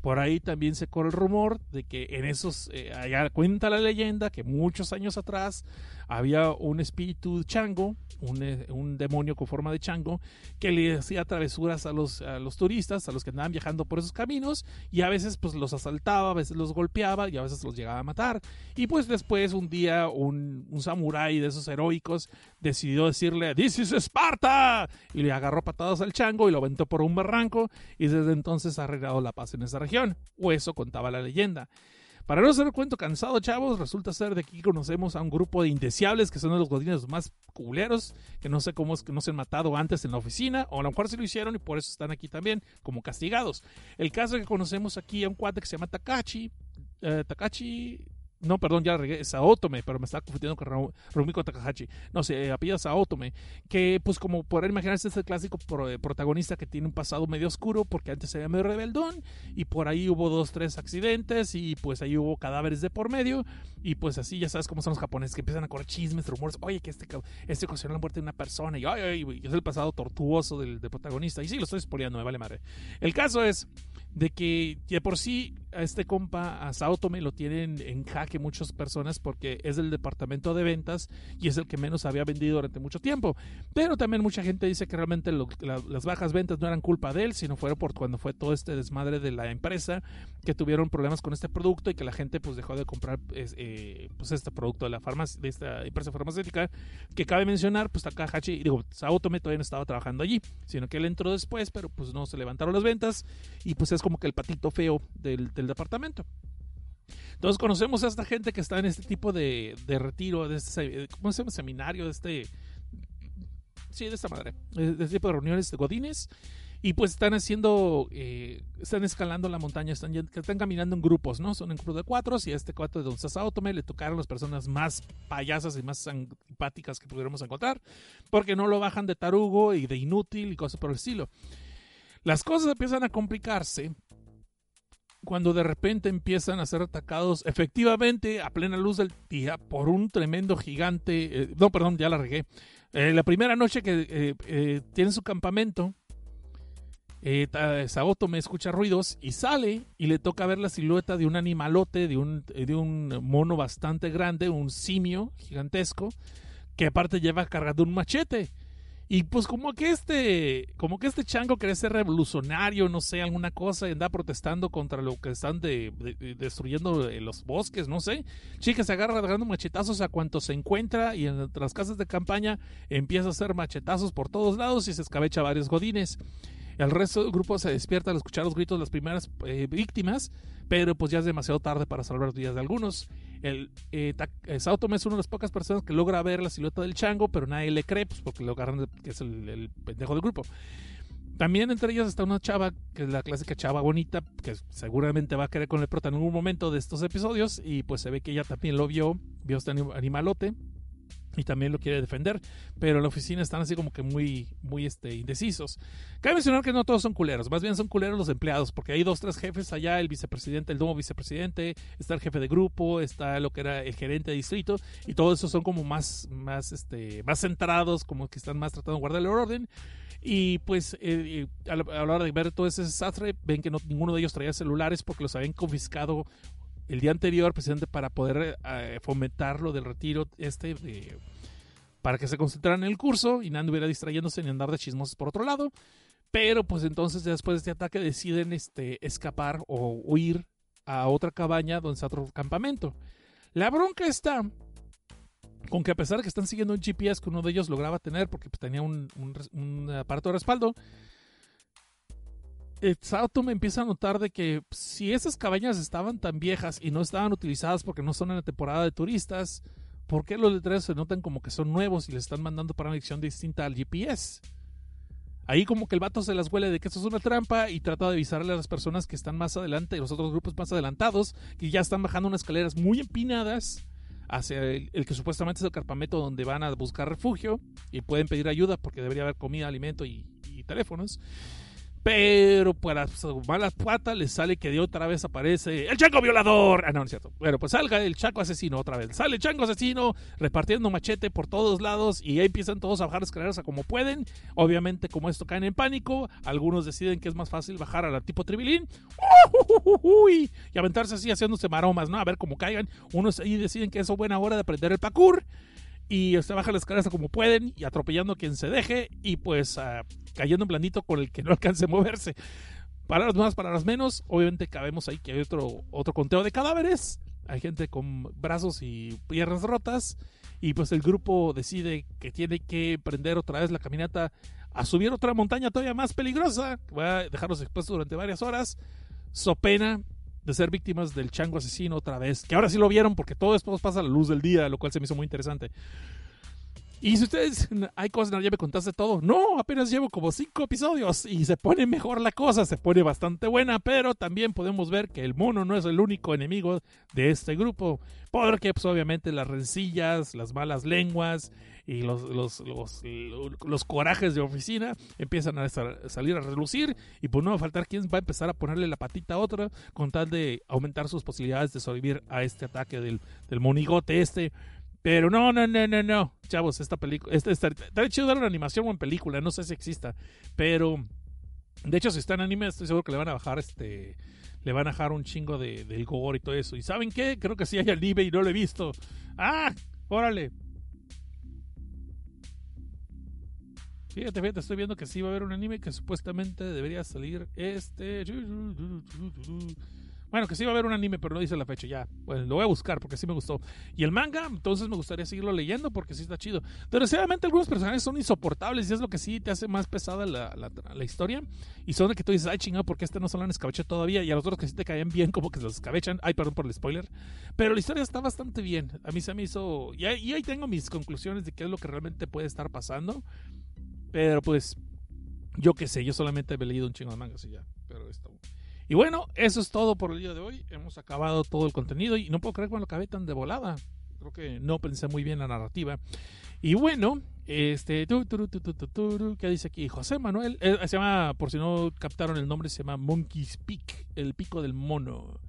A: Por ahí también se corre el rumor de que en esos, eh, allá cuenta la leyenda que muchos años atrás había un espíritu chango, eh, un, demonio con forma de chango, que le hacía travesuras a los, a los turistas, a los que andaban viajando por esos caminos, y a veces pues los asaltaba, a veces los golpeaba y a veces los llegaba a matar. Y pues después un día un, un samurái de esos heroicos decidió decirle, This is Esparta, y le agarró patadas al chango y lo aventó por un barranco, y desde entonces ha arreglado la paz en esa región, o eso contaba la leyenda. Para no el cuento cansado, chavos, resulta ser de aquí conocemos a un grupo de indeseables que son de los godines más culeros, que no sé cómo es que no se han matado antes en la oficina, o a lo mejor se lo hicieron y por eso están aquí también como castigados. El caso es que conocemos aquí a un cuate que se llama Takachi, eh, Takachi no, perdón, ya regué, Saotome, pero me estaba confundiendo con Rumiko Takahashi. No sé, apellido Saotome. Que, pues, como poder imaginarse, es el clásico eh, protagonista que tiene un pasado medio oscuro, porque antes era medio rebeldón, y por ahí hubo dos, tres accidentes, y pues ahí hubo cadáveres de por medio, y pues así, ya sabes cómo son los japoneses, que empiezan a correr chismes, rumores, oye, que este, este ocasionó la muerte de una persona, y ay, ay, es el pasado tortuoso del, del protagonista. Y sí, lo estoy spoileando, me vale madre. El caso es de que de por sí a este compa, a Saotome, lo tienen en jaque muchas personas porque es del departamento de ventas y es el que menos había vendido durante mucho tiempo. Pero también mucha gente dice que realmente las bajas ventas no eran culpa de él, sino fueron por cuando fue todo este desmadre de la empresa, que tuvieron problemas con este producto y que la gente pues dejó de comprar eh, pues este producto de la farmacia, de esta empresa farmacéutica, que cabe mencionar, pues Takahashi, digo, Saotome todavía no estaba trabajando allí, sino que él entró después, pero pues no se levantaron las ventas y pues es como que el patito feo del, departamento. Entonces conocemos a esta gente que está en este tipo de, retiro, de este, ¿cómo se llama? Seminario, de este... Sí, de esta madre. De este tipo de reuniones de godines. Y pues están haciendo, eh, están escalando la montaña, están, están caminando en grupos, ¿no? Son en grupos de cuatro. Y a este cuatro de Don Sasaotome le tocaron las personas más payasas y más antipáticas que pudiéramos encontrar. Porque no lo bajan de tarugo y de inútil y cosas por el estilo. Las cosas empiezan a complicarse cuando de repente empiezan a ser atacados efectivamente a plena luz del día por un tremendo gigante. Eh, no, perdón, ya la regué. Eh, la primera noche que eh, tiene su campamento, Saoto me escucha ruidos y sale y le toca ver la silueta de un animalote, de un, de un mono bastante grande, un simio gigantesco, que aparte lleva cargado un machete. Y pues como que este, como que este chango quería ser revolucionario, no sé, alguna cosa, y anda protestando contra lo que están de, destruyendo eh, los bosques, no sé. Chica se agarra dando machetazos a cuanto se encuentra y en las casas de campaña empieza a hacer machetazos por todos lados y se escabecha varios godines. El resto del grupo se despierta al escuchar los gritos de las primeras eh, víctimas, pero pues ya es demasiado tarde para salvar días de algunos. El eh, eh es una de las pocas personas que logra ver la silueta del chango, pero nadie le cree, pues porque lo agarran que es el, pendejo del grupo. También entre ellas está una chava, que es la clásica chava bonita, que seguramente va a querer con el prota en algún momento de estos episodios. Y pues se ve que ella también lo vio, vio este animalote y también lo quiere defender, pero en la oficina están así como que muy, muy este, indecisos. Cabe mencionar que no todos son culeros, más bien son culeros los empleados, porque hay dos, tres jefes allá, el vicepresidente, el nuevo vicepresidente, está el jefe de grupo, está lo que era el gerente de distrito, y todos esos son como más, más, este, más centrados, como que están más tratando de guardar el orden. Y pues eh, a, la, hora de ver todo ese desastre, ven que no, ninguno de ellos traía celulares porque los habían confiscado el día anterior, precisamente para poder eh, fomentar lo del retiro este, para que se concentraran en el curso y nadie anduviera distrayéndose ni andar de chismosos por otro lado. Pero pues entonces después de este ataque deciden este, escapar o huir a otra cabaña donde está otro campamento. La bronca está con que a pesar de que están siguiendo un GPS que uno de ellos lograba tener porque pues, tenía un aparato de respaldo, me empieza a notar de que si esas cabañas estaban tan viejas y no estaban utilizadas porque no son en la temporada de turistas, ¿por qué los letreros se notan como que son nuevos y les están mandando para una dirección distinta al GPS? Ahí como que el vato se las huele de que esto es una trampa y trata de avisarle a las personas que están más adelante, los otros grupos más adelantados, que ya están bajando unas escaleras muy empinadas hacia el, que supuestamente es el campamento donde van a buscar refugio y pueden pedir ayuda porque debería haber comida, alimento y teléfonos. Pero para su mala pata le sale que de otra vez aparece el chango violador. Ah, no, es cierto. Bueno, pues salga el chango asesino otra vez. Sale el chango asesino repartiendo machete por todos lados y ahí empiezan todos a bajar escaleras a como pueden. Obviamente, como esto caen en pánico, algunos deciden que es más fácil bajar a la tipo tribilín y aventarse así haciéndose maromas, ¿no? A ver cómo caigan. Unos ahí deciden que es buena hora de aprender el parkour y se baja las escaleras como pueden y atropellando a quien se deje y pues uh, cayendo en blandito con el que no alcance a moverse. Palabras más, palabras menos. Obviamente cabemos ahí que hay otro, otro conteo de cadáveres. Hay gente con brazos y piernas rotas. Y pues el grupo decide que tiene que prender otra vez la caminata a subir otra montaña todavía más peligrosa. Va a dejarlos expuestos durante varias horas. So pena de ser víctimas del chango asesino otra vez. Que ahora sí lo vieron porque todo esto pasa a la luz del día, lo cual se me hizo muy interesante. Y si ustedes, hay cosas, ya me contaste todo. No, apenas llevo como cinco episodios y se pone mejor la cosa, se pone bastante buena, pero también podemos ver que el mono no es el único enemigo de este grupo. Porque, pues, obviamente, las rencillas, las malas lenguas y los, los, los, corajes de oficina empiezan a salir a relucir. Y pues no faltar quien va a empezar a ponerle la patita a otra con tal de aumentar sus posibilidades de sobrevivir a este ataque del, monigote este pero no, no, no, no, no. Chavos, esta película. Esta, esta, está chido dar una animación o en película. No sé si exista. Pero. De hecho, si está en anime, estoy seguro que le van a bajar este. Le van a bajar un chingo de, del gore y todo eso. ¿Y saben qué? Creo que sí hay anime y no lo he visto. ¡Ah! ¡Órale! Fíjate, fíjate, estoy viendo que sí va a haber un anime que supuestamente debería salir este. Bueno, que sí va a haber un anime, pero no dice la fecha. Ya, pues lo voy a buscar porque sí me gustó. Y el manga, entonces me gustaría seguirlo leyendo porque sí está chido. Desgraciadamente, algunos personajes son insoportables y es lo que sí te hace más pesada la, la, historia. Y son de que tú dices, ay chingado, porque este no se lo han escabechado todavía. Y a los otros que sí te caen bien, como que se los escabechan. Ay, perdón por el spoiler. Pero la historia está bastante bien. A mí se me hizo. Y ahí tengo mis conclusiones de qué es lo que realmente puede estar pasando. Pero pues, yo qué sé, yo solamente he leído un chingo de mangas y ya. Pero esto. Y bueno, eso es todo por el día de hoy. Hemos acabado todo el contenido y no puedo creer que me lo acabé tan de volada. Creo que no pensé muy bien la narrativa. Y bueno, este, ¿qué dice aquí? José Manuel, eh, se llama, por si no captaron el nombre, se llama Monkey's Peak, el pico del mono.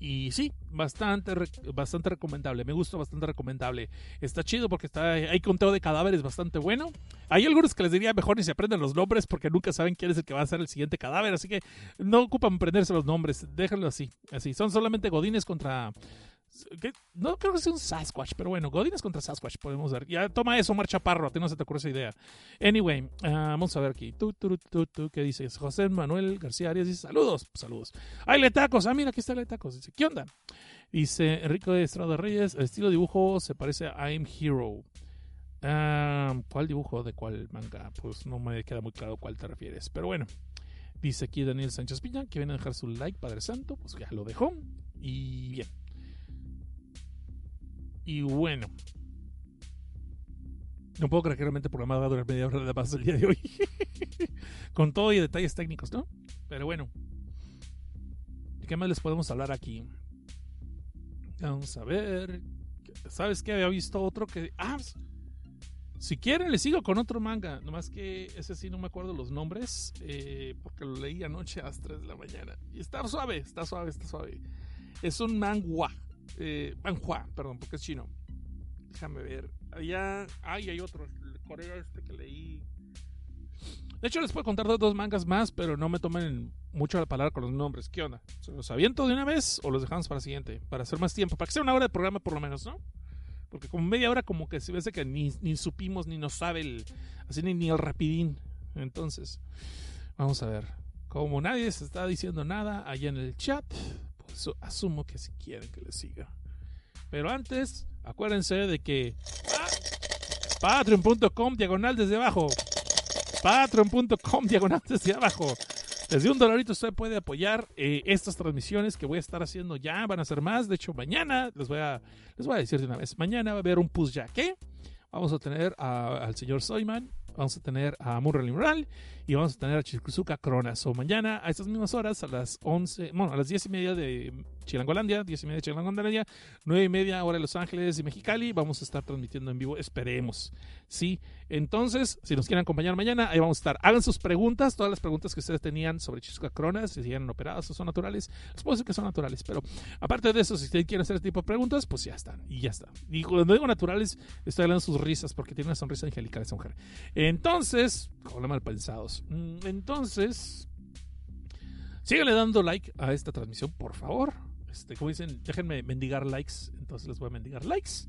A: Y sí, bastante, bastante recomendable. Me gusta bastante recomendable. Está chido porque está, hay conteo de cadáveres bastante bueno. Hay algunos que les diría mejor ni se aprenden los nombres porque nunca saben quién es el que va a ser el siguiente cadáver. Así que no ocupan aprenderse los nombres. Déjenlo así. Así. Son solamente godines contra no creo que sea un Sasquatch, pero bueno, Godines contra Sasquatch podemos ver. Ya toma eso, Marcha Parro, a ti no se te ocurre esa idea. Anyway, ah, vamos a ver aquí. Tú, tú, tú, tú, ¿qué dices? José Manuel García Arias dice: Saludos, saludos. ¡Ay, le tacos! Ah, mira, aquí está le tacos. Dice: ¿Qué onda? Dice Enrico de Estrada Reyes: El estilo de dibujo se parece a I'm Hero. Ah, ¿Cuál dibujo de cuál manga? Pues no me queda muy claro cuál te refieres. Pero bueno, dice aquí Daniel Sánchez Piña que viene a dejar su like, Padre Santo. Pues ya lo dejó. Y bien. Y bueno. No puedo creer que realmente el programa va a durar media hora de más el día de hoy. con todo y detalles técnicos, ¿no? Pero bueno, ¿qué más les podemos hablar aquí? Vamos a ver. ¿Sabes qué? Había visto otro que. Ah, si quieren, le sigo con otro manga. Nomás que ese sí no me acuerdo los nombres. eh, porque lo leí anoche a las 3 de la mañana. Y está suave, está suave, está suave. Es un manhua. Eh, manhua, perdón, porque es chino. Déjame ver. Allá. Ay, hay otro. El coreo este que leí. De hecho, les puedo contar de dos mangas más, pero no me tomen mucho la palabra con los nombres. ¿Qué onda? ¿Se los aviento de una vez o los dejamos para la siguiente? Para hacer más tiempo. Para que sea una hora de programa por lo menos, ¿no? Porque como media hora como que se ve que ni, ni supimos ni nos sabe el... Así ni, ni el rapidín. Entonces, vamos a ver. Como nadie se está diciendo nada allá en el chat, asumo que si quieren que les siga. Pero antes, acuérdense de que... ¡Ah! Patreon.com diagonal desde abajo. Patreon.com diagonal desde abajo. Desde un dolarito usted puede apoyar eh, estas transmisiones que voy a estar haciendo ya. Van a ser más. De hecho, mañana les voy a, les voy a decir de una vez. Mañana va a haber un push ya que vamos a tener al señor Soyman. Vamos a tener a Murray Mural y vamos a tener a Chikuzuka Cronas. O mañana a estas mismas horas, a las 11, bueno, a las 10 y media de Chilangolandia, 10 y media Chilangolandia, 9 y media hora de Los Ángeles y Mexicali, vamos a estar transmitiendo en vivo, esperemos. Sí, entonces, si nos quieren acompañar mañana, ahí vamos a estar. Hagan sus preguntas, todas las preguntas que ustedes tenían sobre Chizuka Cronas, si eran operadas o son naturales. Les puedo decir que son naturales, pero aparte de eso, si ustedes quieren hacer este tipo de preguntas, pues ya están, y ya está. Y cuando digo naturales, estoy hablando de sus risas, porque tiene una sonrisa angelical esa mujer. Entonces, como mal pensados. Mm, Entonces, síganle dando like a esta transmisión, por favor. Este, como dicen, déjenme mendigar likes, entonces les voy a mendigar likes.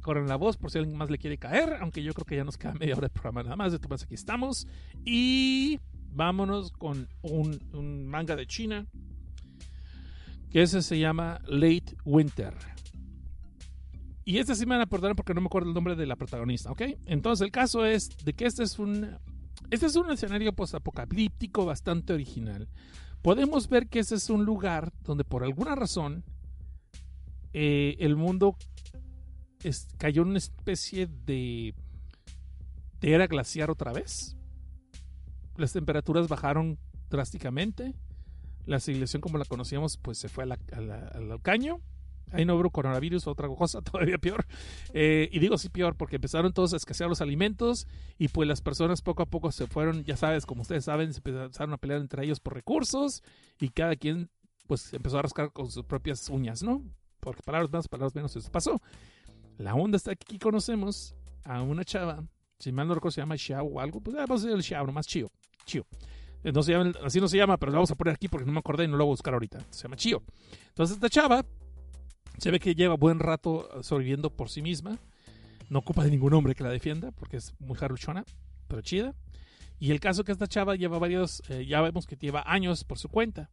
A: Corren la voz por si alguien más le quiere caer, aunque yo creo que ya nos queda media hora de programa nada más. De todas aquí estamos. Y vámonos con un, manga de China, que ese se llama Late Winter. Y este sí me van a perdonar porque no me acuerdo el nombre de la protagonista, ¿ok? Entonces el caso es de que este es un, este es un escenario postapocalíptico bastante original. Podemos ver que ese es un lugar donde por alguna razón eh, el mundo cayó en una especie de, era glaciar otra vez. Las temperaturas bajaron drásticamente. La civilización como la conocíamos pues se fue al caño. Ahí no hubo coronavirus o otra cosa todavía peor. Eh, y digo sí peor porque empezaron todos a escasear los alimentos y pues las personas poco a poco se fueron, ya sabes, como ustedes saben, se empezaron a pelear entre ellos por recursos y cada quien pues empezó a rascar con sus propias uñas, ¿no? Porque palabras más, palabras menos, eso pasó. La onda está aquí conocemos a una chava, si mal no recuerdo se llama Xiao o algo, pues ah, vamos a decir el Xiao, nomás Chio, Chio. Eh, No se así no se llama, pero lo vamos a poner aquí porque no me acordé y no lo voy a buscar ahorita. Se llama Chio. Entonces esta chava se ve que lleva buen rato sobreviviendo por sí misma. No ocupa de ningún hombre que la defienda porque es muy jaruchona, pero chida. Y el caso que esta chava lleva varios, eh, ya vemos que lleva años por su cuenta.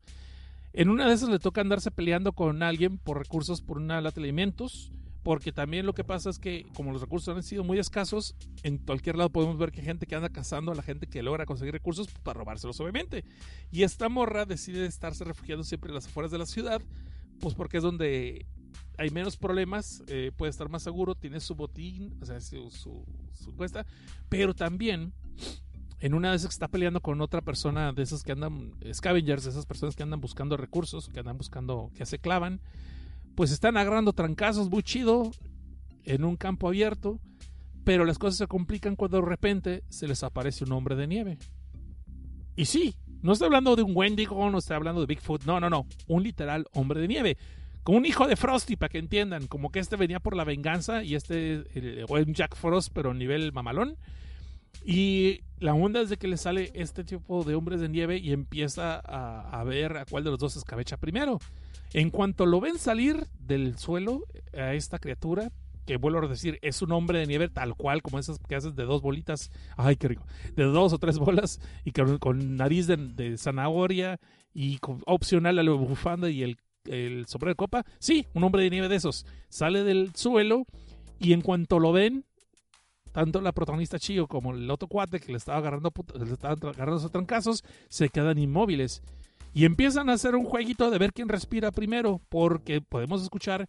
A: En una de esas le toca andarse peleando con alguien por recursos, por una lata de alimentos, porque también lo que pasa es que como los recursos han sido muy escasos, en cualquier lado podemos ver que hay gente que anda cazando a la gente que logra conseguir recursos para robárselos obviamente. Y esta morra decide estarse refugiando siempre en las afueras de la ciudad, pues porque es donde hay menos problemas, eh, puede estar más seguro, tiene su botín, o sea, su, su, su cuesta, pero también en una esas que está peleando con otra persona de esas que andan, scavengers, esas personas que andan buscando recursos, que andan buscando, que se clavan, pues están agarrando trancazos muy chido en un campo abierto, pero las cosas se complican cuando de repente se les aparece un hombre de nieve. Y sí, no estoy hablando de un Wendigo, no estoy hablando de Bigfoot, no, no, no, un literal hombre de nieve. Como un hijo de Frosty, para que entiendan, como que este venía por la venganza y este, o un Jack Frost, pero a nivel mamalón. Y la onda es de que le sale este tipo de hombres de nieve y empieza a, a ver a cuál de los dos escabecha primero. En cuanto lo ven salir del suelo a esta criatura, que vuelvo a decir, es un hombre de nieve tal cual, como esas que haces de dos bolitas, ay, qué rico, de dos o tres bolas y con, nariz de, zanahoria y con, opcional la bufanda y el, el sombrero de copa. Sí, un hombre de nieve de esos. Sale del suelo y en cuanto lo ven, tanto la protagonista Chio como el otro cuate que le estaba agarrando, le estaba agarrando esos trancazos, se quedan inmóviles. Y empiezan a hacer un jueguito de ver quién respira primero, porque podemos escuchar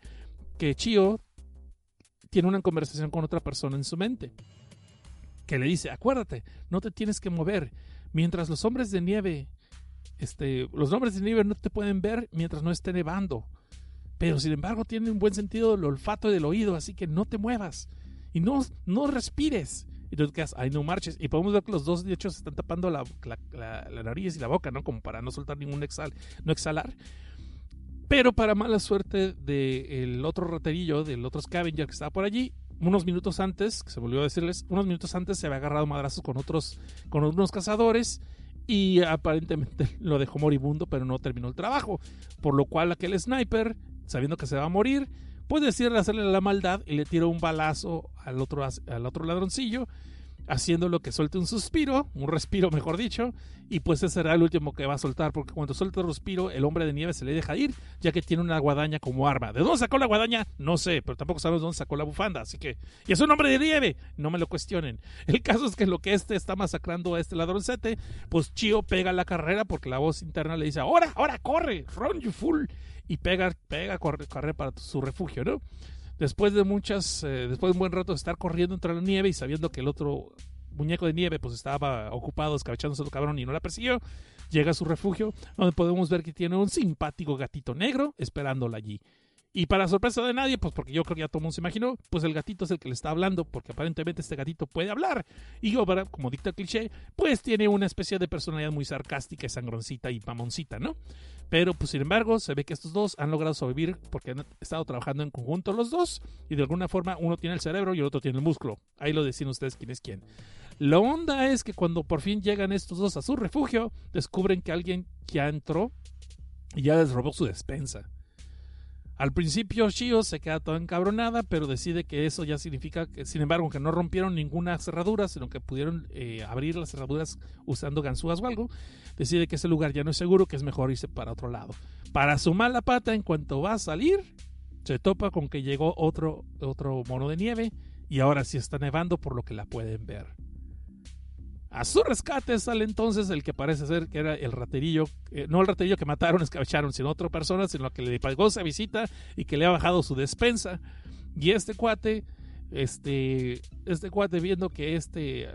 A: que Chio tiene una conversación con otra persona en su mente. Que le dice, acuérdate, no te tienes que mover. Mientras los hombres de nieve, este, los hombres de nieve no te pueden ver mientras no esté nevando. Pero sin embargo tienen un buen sentido del olfato y del oído, así que no te muevas y no, no respires. Y tú te quedas, ay, no marches. Y podemos ver que los dos, de hecho, se están tapando la, nariz y la boca, ¿no? Como para no soltar ningún exhal, no exhalar. Pero para mala suerte del otro raterillo, del otro scavenger que estaba por allí, unos minutos antes, que se volvió a decirles, unos minutos antes se había agarrado madrazos con otros, con unos cazadores y aparentemente lo dejó moribundo, pero no terminó el trabajo. Por lo cual aquel sniper, sabiendo que se va a morir, puede decirle hacerle la maldad y le tira un balazo al otro, al otro ladroncillo haciéndolo que suelte un suspiro, un respiro mejor dicho, y pues ese será el último que va a soltar, porque cuando suelta el respiro, el hombre de nieve se le deja ir, ya que tiene una guadaña como arma. ¿De dónde sacó la guadaña? No sé, pero tampoco sabemos dónde sacó la bufanda, así que... Y es un hombre de nieve, no me lo cuestionen. El caso es que lo que este está masacrando a este ladroncete, pues Chio pega la carrera porque la voz interna le dice, ahora, ahora, corre, run you fool, y pega, pega, corre, corre para su refugio, ¿no? Después de muchas, eh, después de un buen rato de estar corriendo entre la nieve y sabiendo que el otro muñeco de nieve pues estaba ocupado escabechándose el cabrón y no la persiguió, llega a su refugio donde podemos ver que tiene un simpático gatito negro esperándola allí. Y para sorpresa de nadie, pues porque yo creo que ya todo el mundo se imaginó, pues el gatito es el que le está hablando, porque aparentemente este gatito puede hablar. Y ahora, como dicta el cliché, pues tiene una especie de personalidad muy sarcástica y sangroncita y mamoncita, ¿no? Pero, pues sin embargo, se ve que estos dos han logrado sobrevivir porque han estado trabajando en conjunto los dos. Y de alguna forma uno tiene el cerebro y el otro tiene el músculo. Ahí lo deciden ustedes quién es quién. La onda es que cuando por fin llegan estos dos a su refugio, descubren que alguien ya entró y ya les robó su despensa. Al principio Shio se queda toda encabronada, pero decide que eso ya significa que, sin embargo, que no rompieron ninguna cerradura, sino que pudieron eh, abrir las cerraduras usando ganzúas o algo. Decide que ese lugar ya no es seguro, que es mejor irse para otro lado. Para su mala pata, en cuanto va a salir, se topa con que llegó otro, otro mono de nieve y ahora sí está nevando por lo que la pueden ver. A su rescate sale entonces el que parece ser que era el raterillo, eh, no el raterillo que mataron, escabecharon, sino otra persona, sino que le pagó esa visita y que le ha bajado su despensa. Y este cuate, este, este cuate viendo que este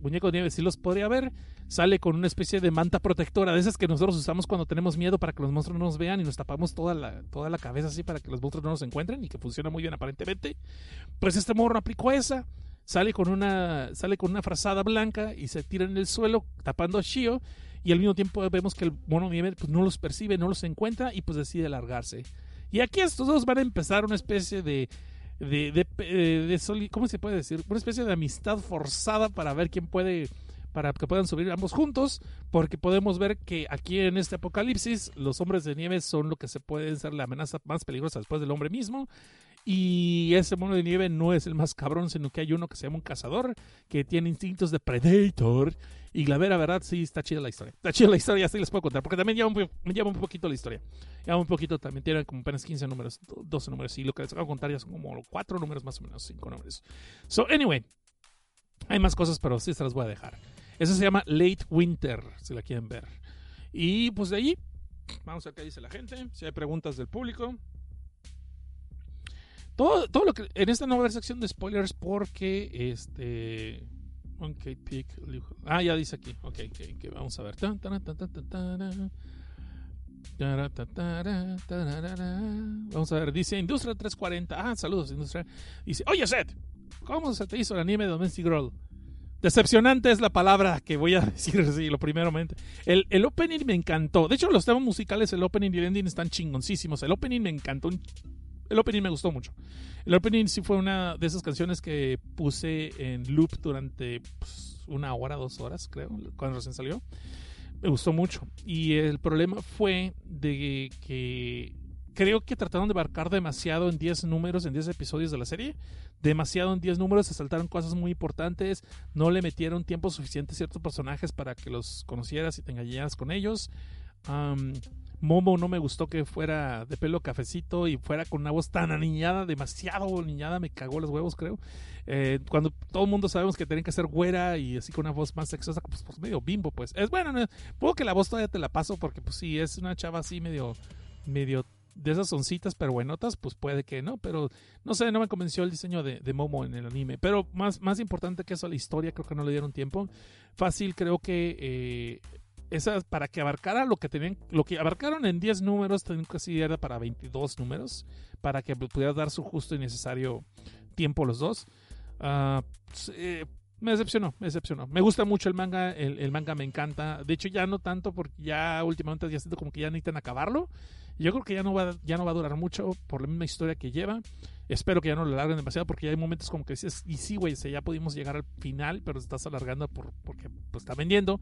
A: muñeco de nieve sí los podría ver, sale con una especie de manta protectora, de esas que nosotros usamos cuando tenemos miedo para que los monstruos no nos vean y nos tapamos toda la, toda la cabeza así para que los monstruos no nos encuentren y que funciona muy bien aparentemente. Pues este morro aplicó esa sale con una sale con una frazada blanca y se tira en el suelo tapando a Shio y al mismo tiempo vemos que el mono nieve pues, no los percibe, no los encuentra y pues decide largarse. Y aquí estos dos van a empezar una especie de de, de, eh, de, ¿cómo se puede decir? Una especie de amistad forzada para ver quién puede para que puedan subir ambos juntos, porque podemos ver que aquí en este apocalipsis los hombres de nieve son lo que se puede ser la amenaza más peligrosa después del hombre mismo, y ese mono de nieve no es el más cabrón, sino que hay uno que se llama un cazador, que tiene instintos de predator. Y la vera verdad, sí, está chida la historia. Está chida la historia, así les puedo contar. Porque también lleva un, lleva un poquito la historia. Lleva un poquito también. Tiene como apenas 15 números, 12 números. Y lo que les voy a contar ya son como 4 números más o menos, 5 números. So, anyway. Hay más cosas, pero sí se las voy a dejar. Eso se llama Late Winter, si la quieren ver. Y pues de ahí, vamos a ver qué dice la gente. Si hay preguntas del público. Todo, todo lo que. En esta nueva sección de spoilers, porque este. Pick. Ah, ya dice aquí. Ok, okay, vamos a ver. Vamos a ver, dice Industria 340. Ah, saludos, Industria. Dice: Oye, Seth, ¿cómo se te hizo el anime de Domestic Girl? Decepcionante es la palabra que voy a decir, sí, lo primeramente. El, el opening me encantó. De hecho, los temas musicales, el opening y el ending están chingoncísimos. El opening me encantó el opening me gustó mucho. El opening sí fue una de esas canciones que puse en loop durante pues, una hora, dos horas, creo, cuando recién salió. Me gustó mucho. Y el problema fue de que creo que trataron de abarcar demasiado en 10 números, en 10 episodios de la serie. Demasiado en 10 números, se saltaron cosas muy importantes, no le metieron tiempo suficiente a ciertos personajes para que los conocieras y te engañaras con ellos. Momo no me gustó que fuera de pelo cafecito y fuera con una voz tan aniñada, demasiado aniñada, me cagó los huevos, creo. Eh, cuando todo el mundo sabemos que tienen que ser güera y así con una voz más sexosa, pues, pues medio bimbo, pues. Es bueno, puedo que la voz todavía te la paso porque, pues sí, es una chava así medio, medio de esas oncitas pero buenotas, pues puede que no, pero no sé, no me convenció el diseño de, de, Momo en el anime. Pero más, más importante que eso, la historia, creo que no le dieron tiempo. Fácil, creo que eh, esa, para que abarcara lo que tenían, lo que abarcaron en 10 números, tenían casi era para 22 números, para que pudiera dar su justo y necesario tiempo los dos. Uh, eh, me decepcionó, me decepcionó. Me gusta mucho el manga, el, el, manga me encanta. De hecho, ya no tanto porque ya últimamente ya siento como que ya necesitan acabarlo. Yo creo que ya no va, ya no va a durar mucho por la misma historia que lleva. Espero que ya no lo alarguen demasiado porque ya hay momentos como que dices, y sí, güey, ya pudimos llegar al final, pero estás alargando por, porque pues, está vendiendo.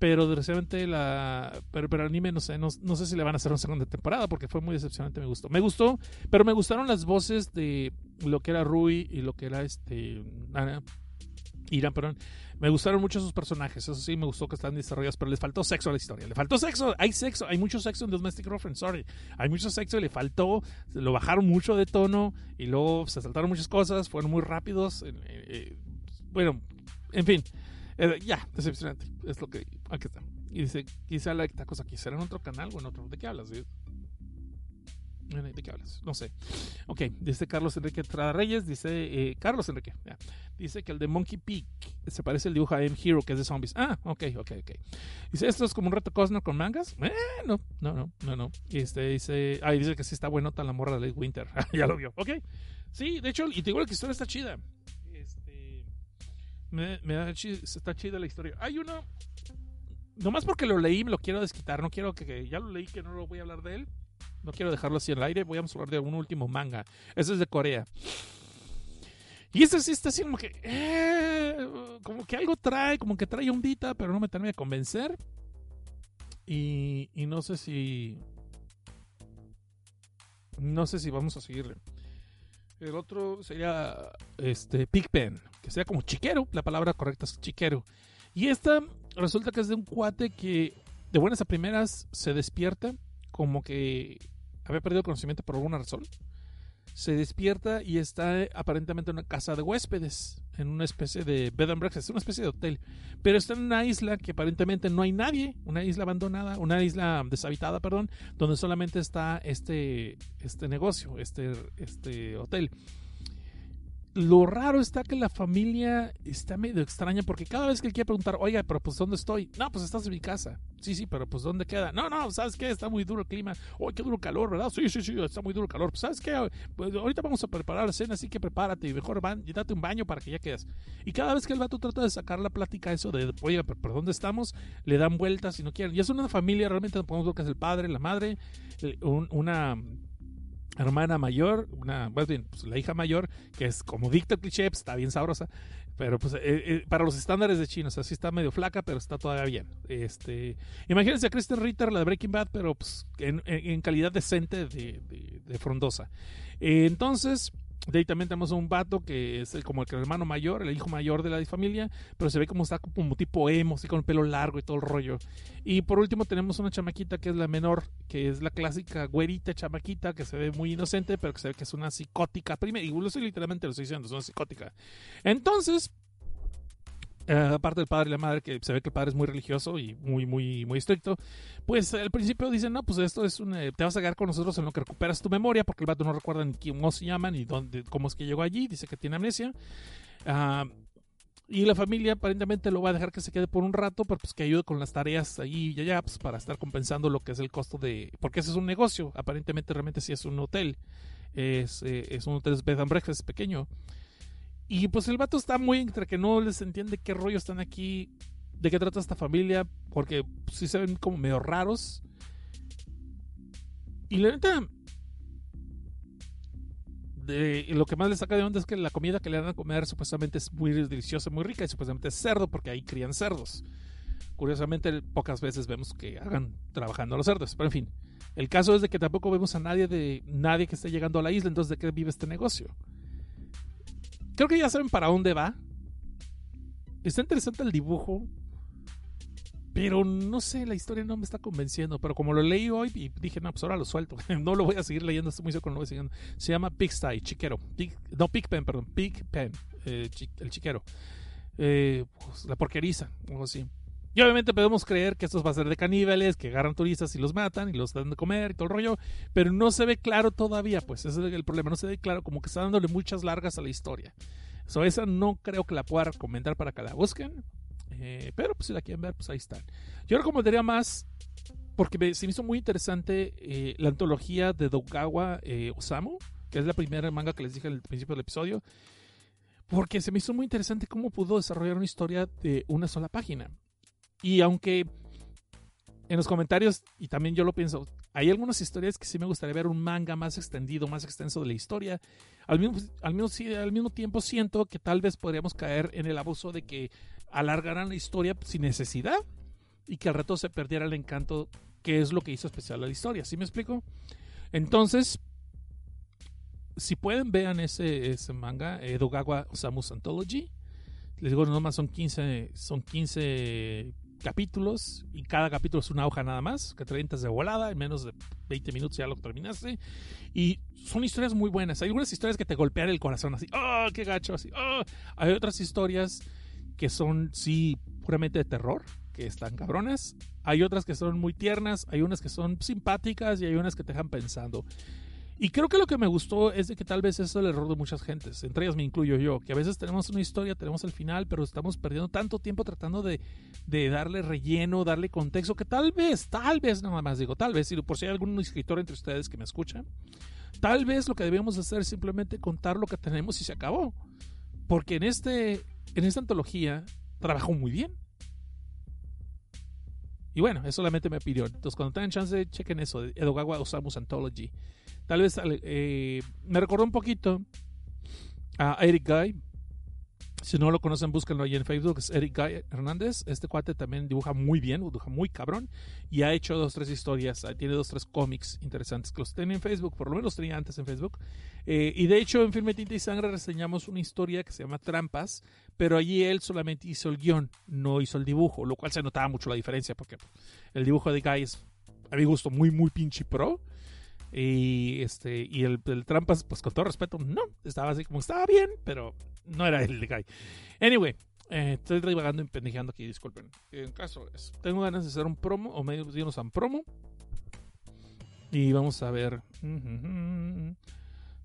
A: Pero desgraciadamente la. Pero, pero el anime no sé, no, no, sé si le van a hacer una segunda temporada porque fue muy decepcionante, me gustó. Me gustó, pero me gustaron las voces de lo que era Rui y lo que era este. Irán, perdón. Me gustaron mucho sus personajes, eso sí, me gustó que están desarrollados, pero les faltó sexo a la historia. Le faltó sexo, hay sexo, hay mucho sexo en Domestic Girlfriend, sorry. Hay mucho sexo y le faltó, lo bajaron mucho de tono y luego se saltaron muchas cosas, fueron muy rápidos. Eh, eh, bueno, en fin, eh, ya, decepcionante, es lo que. Aquí está. Y dice, quizá la cosa aquí será en otro canal o en otro. ¿De qué hablas? ¿De qué hablas? No sé. Ok, dice Carlos Enrique Trada Reyes, dice eh, Carlos Enrique, dice que el de Monkey Peak se parece al dibujo a M Hero, que es de zombies. Ah, ok, ok, ok. Dice, ¿esto es como un reto Cosner con mangas? Eh, no, no, no, no, no. Y este dice, ah, dice que sí está buenota la morra de Winter. ya lo vio. Ok. Sí, de hecho, y te digo la historia está chida. Me, da está chida la historia. Hay uno, nomás porque lo leí, me lo quiero desquitar. No quiero que, que ya lo leí, que no lo voy a hablar de él no quiero dejarlo así en el aire. Voy a hablar de un último manga. Ese es de Corea. Y este sí está así como que. Eh, como que algo trae, como que trae ondita, pero no me termina de convencer. Y, y no sé si. No sé si vamos a seguirle. El otro sería este Pigpen, que sea como chiquero, la palabra correcta es chiquero. Y esta resulta que es de un cuate que de buenas a primeras se despierta como que había perdido conocimiento por alguna razón. Se despierta y está eh, aparentemente en una casa de huéspedes, en una especie de bed and breakfast, una especie de hotel. Pero está en una isla que aparentemente no hay nadie, una isla abandonada, una isla deshabitada, perdón, donde solamente está este, este negocio, este, este hotel lo raro está que la familia está medio extraña porque cada vez que él quiere preguntar, oiga, pero pues ¿dónde estoy? No, pues estás en mi casa. Sí, sí, pero pues ¿dónde queda? No, no, ¿sabes qué? Está muy duro el clima. Oh, qué duro calor, ¿verdad? Sí, sí, sí, está muy duro el calor. ¿Sabes qué? Pues ahorita vamos a preparar la cena, así que prepárate y mejor van, y date un baño para que ya quedes. Y cada vez que el vato trata de sacar la plática eso de, oiga, pero, ¿por ¿dónde estamos? Le dan vueltas y no quieren. Y es una familia, realmente no podemos ver que es el padre, la madre, eh, una hermana mayor, una, más bien, pues, la hija mayor, que es como dicta cliché, pues, está bien sabrosa, pero pues eh, eh, para los estándares de chinos, así está medio flaca, pero está todavía bien. Este, imagínense a Kristen Ritter, la de Breaking Bad, pero pues en, en calidad decente de, de, de frondosa. entonces, de ahí también tenemos un vato que es como el hermano mayor, el hijo mayor de la familia, pero se ve como está como tipo emo, así con el pelo largo y todo el rollo. Y por último tenemos una chamaquita que es la menor, que es la clásica güerita chamaquita, que se ve muy inocente, pero que se ve que es una psicótica. Primero, y lo estoy literalmente lo estoy diciendo, es una psicótica. Entonces, eh, aparte del padre y la madre, que se ve que el padre es muy religioso y muy, muy, muy estricto, pues al principio dicen, no, pues esto es un, eh, te vas a quedar con nosotros en lo que recuperas tu memoria, porque el vato no recuerda ni cómo se llama, ni dónde, cómo es que llegó allí, dice que tiene amnesia. Ah, y la familia aparentemente lo va a dejar que se quede por un rato, pero pues que ayude con las tareas ahí y allá, pues para estar compensando lo que es el costo de... Porque ese es un negocio, aparentemente realmente sí es un hotel, es, eh, es un hotel bed and breakfast pequeño. Y pues el vato está muy entre que no les entiende qué rollo están aquí, de qué trata esta familia, porque sí se ven como medio raros. Y la neta, de, lo que más le saca de onda es que la comida que le dan a comer supuestamente es muy deliciosa, muy rica, y supuestamente es cerdo, porque ahí crían cerdos. Curiosamente, pocas veces vemos que hagan trabajando a los cerdos, pero en fin. El caso es de que tampoco vemos a nadie de nadie que esté llegando a la isla, entonces de qué vive este negocio. Creo que ya saben para dónde va. Está interesante el dibujo. Pero no sé, la historia no me está convenciendo. Pero como lo leí hoy y dije, no, pues ahora lo suelto. no lo voy a seguir leyendo, estoy muy seguro lo voy a seguir. Se llama Pigsty, chiquero. no, Pigpen, perdón. Pigpen, eh, el chiquero. Eh, pues, la porqueriza, algo así. Y obviamente podemos creer que esto va a ser de caníbales, que agarran turistas y los matan y los dan de comer y todo el rollo, pero no se ve claro todavía, pues ese es el problema, no se ve claro, como que está dándole muchas largas a la historia. So, esa no creo que la pueda recomendar para que la busquen, eh, pero pues si la quieren ver, pues ahí están. Yo recomendaría más, porque se me hizo muy interesante eh, la antología de Dogawa eh, Osamu, que es la primera manga que les dije al principio del episodio, porque se me hizo muy interesante cómo pudo desarrollar una historia de una sola página. Y aunque en los comentarios, y también yo lo pienso, hay algunas historias que sí me gustaría ver un manga más extendido, más extenso de la historia. Al mismo, al mismo, al mismo tiempo siento que tal vez podríamos caer en el abuso de que alargaran la historia sin necesidad y que al rato se perdiera el encanto que es lo que hizo especial a la historia. ¿Sí me explico? Entonces, si pueden, vean ese, manga, Edogawa Osamu's Anthology. Les digo, nomás son 15, son 15 capítulos y cada capítulo es una hoja nada más, que te de volada, en menos de 20 minutos ya lo terminaste. Y son historias muy buenas. Hay algunas historias que te golpean el corazón así, ¡oh, qué gacho! Así, ¡oh! Hay otras historias que son, sí, puramente de terror, que están cabronas. Hay otras que son muy tiernas, hay unas que son simpáticas y hay unas que te dejan pensando. Y creo que lo que me gustó es de que tal vez es el error de muchas gentes, entre ellas me incluyo yo, que a veces tenemos una historia, tenemos el final, pero estamos perdiendo tanto tiempo tratando de, de darle relleno, darle contexto, que tal vez, tal vez, nada más digo, tal vez, y por si hay algún escritor entre ustedes que me escuchan, tal vez lo que debemos hacer es simplemente contar lo que tenemos y se acabó. Porque en, este, en esta antología trabajó muy bien. Y bueno, es solamente mi opinión. Entonces, cuando tengan chance, chequen eso, Edogawa Osamu's Anthology. Tal vez eh, me recordó un poquito a Eric Guy. Si no lo conocen, búsquenlo ahí en Facebook. Es Eric Guy Hernández. Este cuate también dibuja muy bien, dibuja muy cabrón. Y ha hecho dos, tres historias. Tiene dos, tres cómics interesantes que los tiene en Facebook. Por lo menos los tenía antes en Facebook. Eh, y de hecho, en Filme Tinta y Sangre reseñamos una historia que se llama Trampas. Pero allí él solamente hizo el guion, no hizo el dibujo. Lo cual se notaba mucho la diferencia. Porque el dibujo de Guy es, a mi gusto, muy, muy pinche pro. Y este y el, Trampas, pues con todo respeto, no, estaba así como estaba bien, pero no era el Guy. Anyway, eh, estoy divagando y pendejeando aquí, disculpen. En caso es, tengo ganas de hacer un promo, o medio de un promo. Y vamos a ver.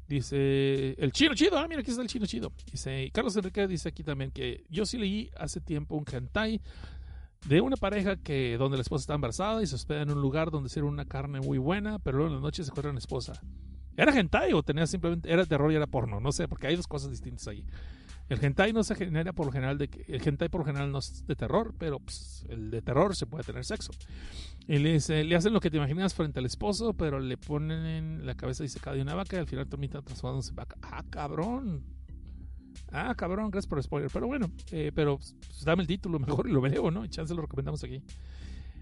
A: Dice el chino chido. Ah, mira, aquí está el chino chido. Dice Carlos Enrique dice aquí también que yo sí leí hace tiempo un hentai de una pareja que donde la esposa está embarazada y se hospeda en un lugar donde sirve una carne muy buena, pero luego en la noche se encuentra la esposa. ¿Era hentai o tenía simplemente era terror y era porno? No sé, porque hay dos cosas distintas ahí. El hentai no se genera por lo general de el hentai por lo general no es de terror, pero pues, el de terror se puede tener sexo. Y le, le hacen lo que te imaginas frente al esposo, pero le ponen en la cabeza y se cae de una vaca y al final termina transformándose en vaca. Ah, cabrón. Ah, cabrón, gracias por el spoiler. Pero bueno, eh, pero pues, dame el título mejor y lo veo, ¿no? Y chance lo recomendamos aquí.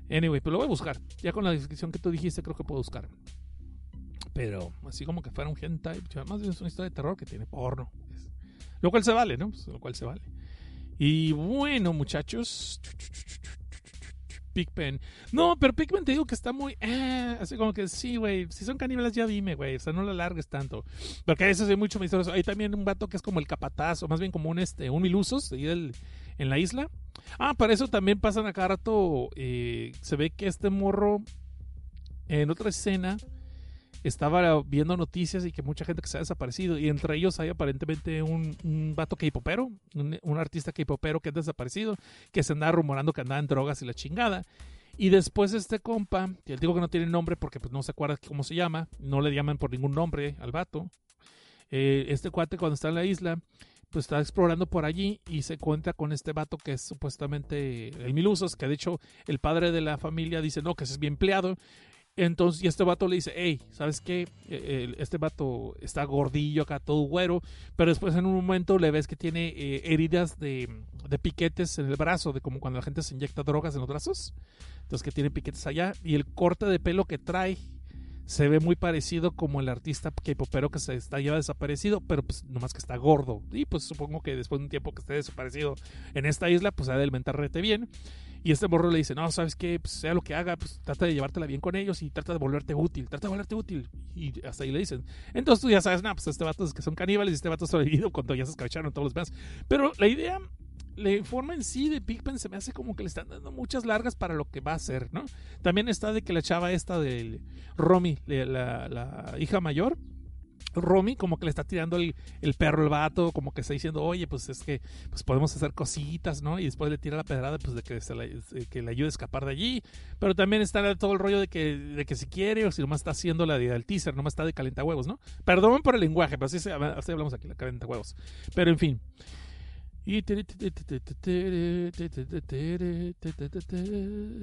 A: Anyway, pues lo voy a buscar. Ya con la descripción que tú dijiste, creo que puedo buscar. Pero así como que fuera un hentai, pues, además es una historia de terror que tiene porno. Lo cual se vale, ¿no? Pues, lo cual se vale. Y bueno, muchachos. Pigpen. No, pero Pigpen te digo que está muy. Eh, así como que sí, güey. Si son caníbales, ya dime, güey. O sea, no la largues tanto. Porque a veces hay mucho misterioso. Hay también un vato que es como el capataz, o más bien como un, este, un milusos ahí en la isla. Ah, para eso también pasan a cada rato. Eh, se ve que este morro en otra escena estaba viendo noticias y que mucha gente que se ha desaparecido. Y entre ellos hay aparentemente un, un vato que un, un artista hipopero que ha desaparecido, que se anda rumorando que andaba en drogas y la chingada. Y después este compa, que digo que no tiene nombre porque pues, no se acuerda cómo se llama, no le llaman por ningún nombre al vato. Eh, este cuate cuando está en la isla, pues está explorando por allí y se cuenta con este vato que es supuestamente el Milusos, que de hecho el padre de la familia dice no, que ese es bien empleado entonces, y este vato le dice, hey, ¿sabes qué? E, este vato está gordillo acá, todo güero, pero después en un momento le ves que tiene eh, heridas de, de, piquetes en el brazo, de como cuando la gente se inyecta drogas en los brazos. Entonces, que tiene piquetes allá. Y el corte de pelo que trae se ve muy parecido como el artista K-popero que se está ya desaparecido, pero pues nomás que está gordo. Y pues supongo que después de un tiempo que esté desaparecido en esta isla, pues ha de alimentar rete bien. Y este morro le dice, no, ¿sabes qué? Pues sea lo que haga, pues trata de llevártela bien con ellos y trata de volverte útil, trata de volverte útil. Y hasta ahí le dicen. Entonces tú ya sabes, no, pues este vato es que son caníbales y este vato sobrevivido cuando ya se escacharon todos los demás. Pero la idea la forma en sí de Pigpen se me hace como que le están dando muchas largas para lo que va a ser, ¿no? También está de que la chava esta de Romy, la, la hija mayor, Romy como que le está tirando el, perro al vato, como que está diciendo, oye, pues es que pues podemos hacer cositas, ¿no? Y después le tira la pedrada, pues de que, se le ayude a escapar de allí. Pero también está todo el rollo de que, de que si quiere o si nomás está haciendo la del teaser, nomás está de huevos, ¿no? Perdón por el lenguaje, pero así, así hablamos aquí, la huevos. Pero en fin. Y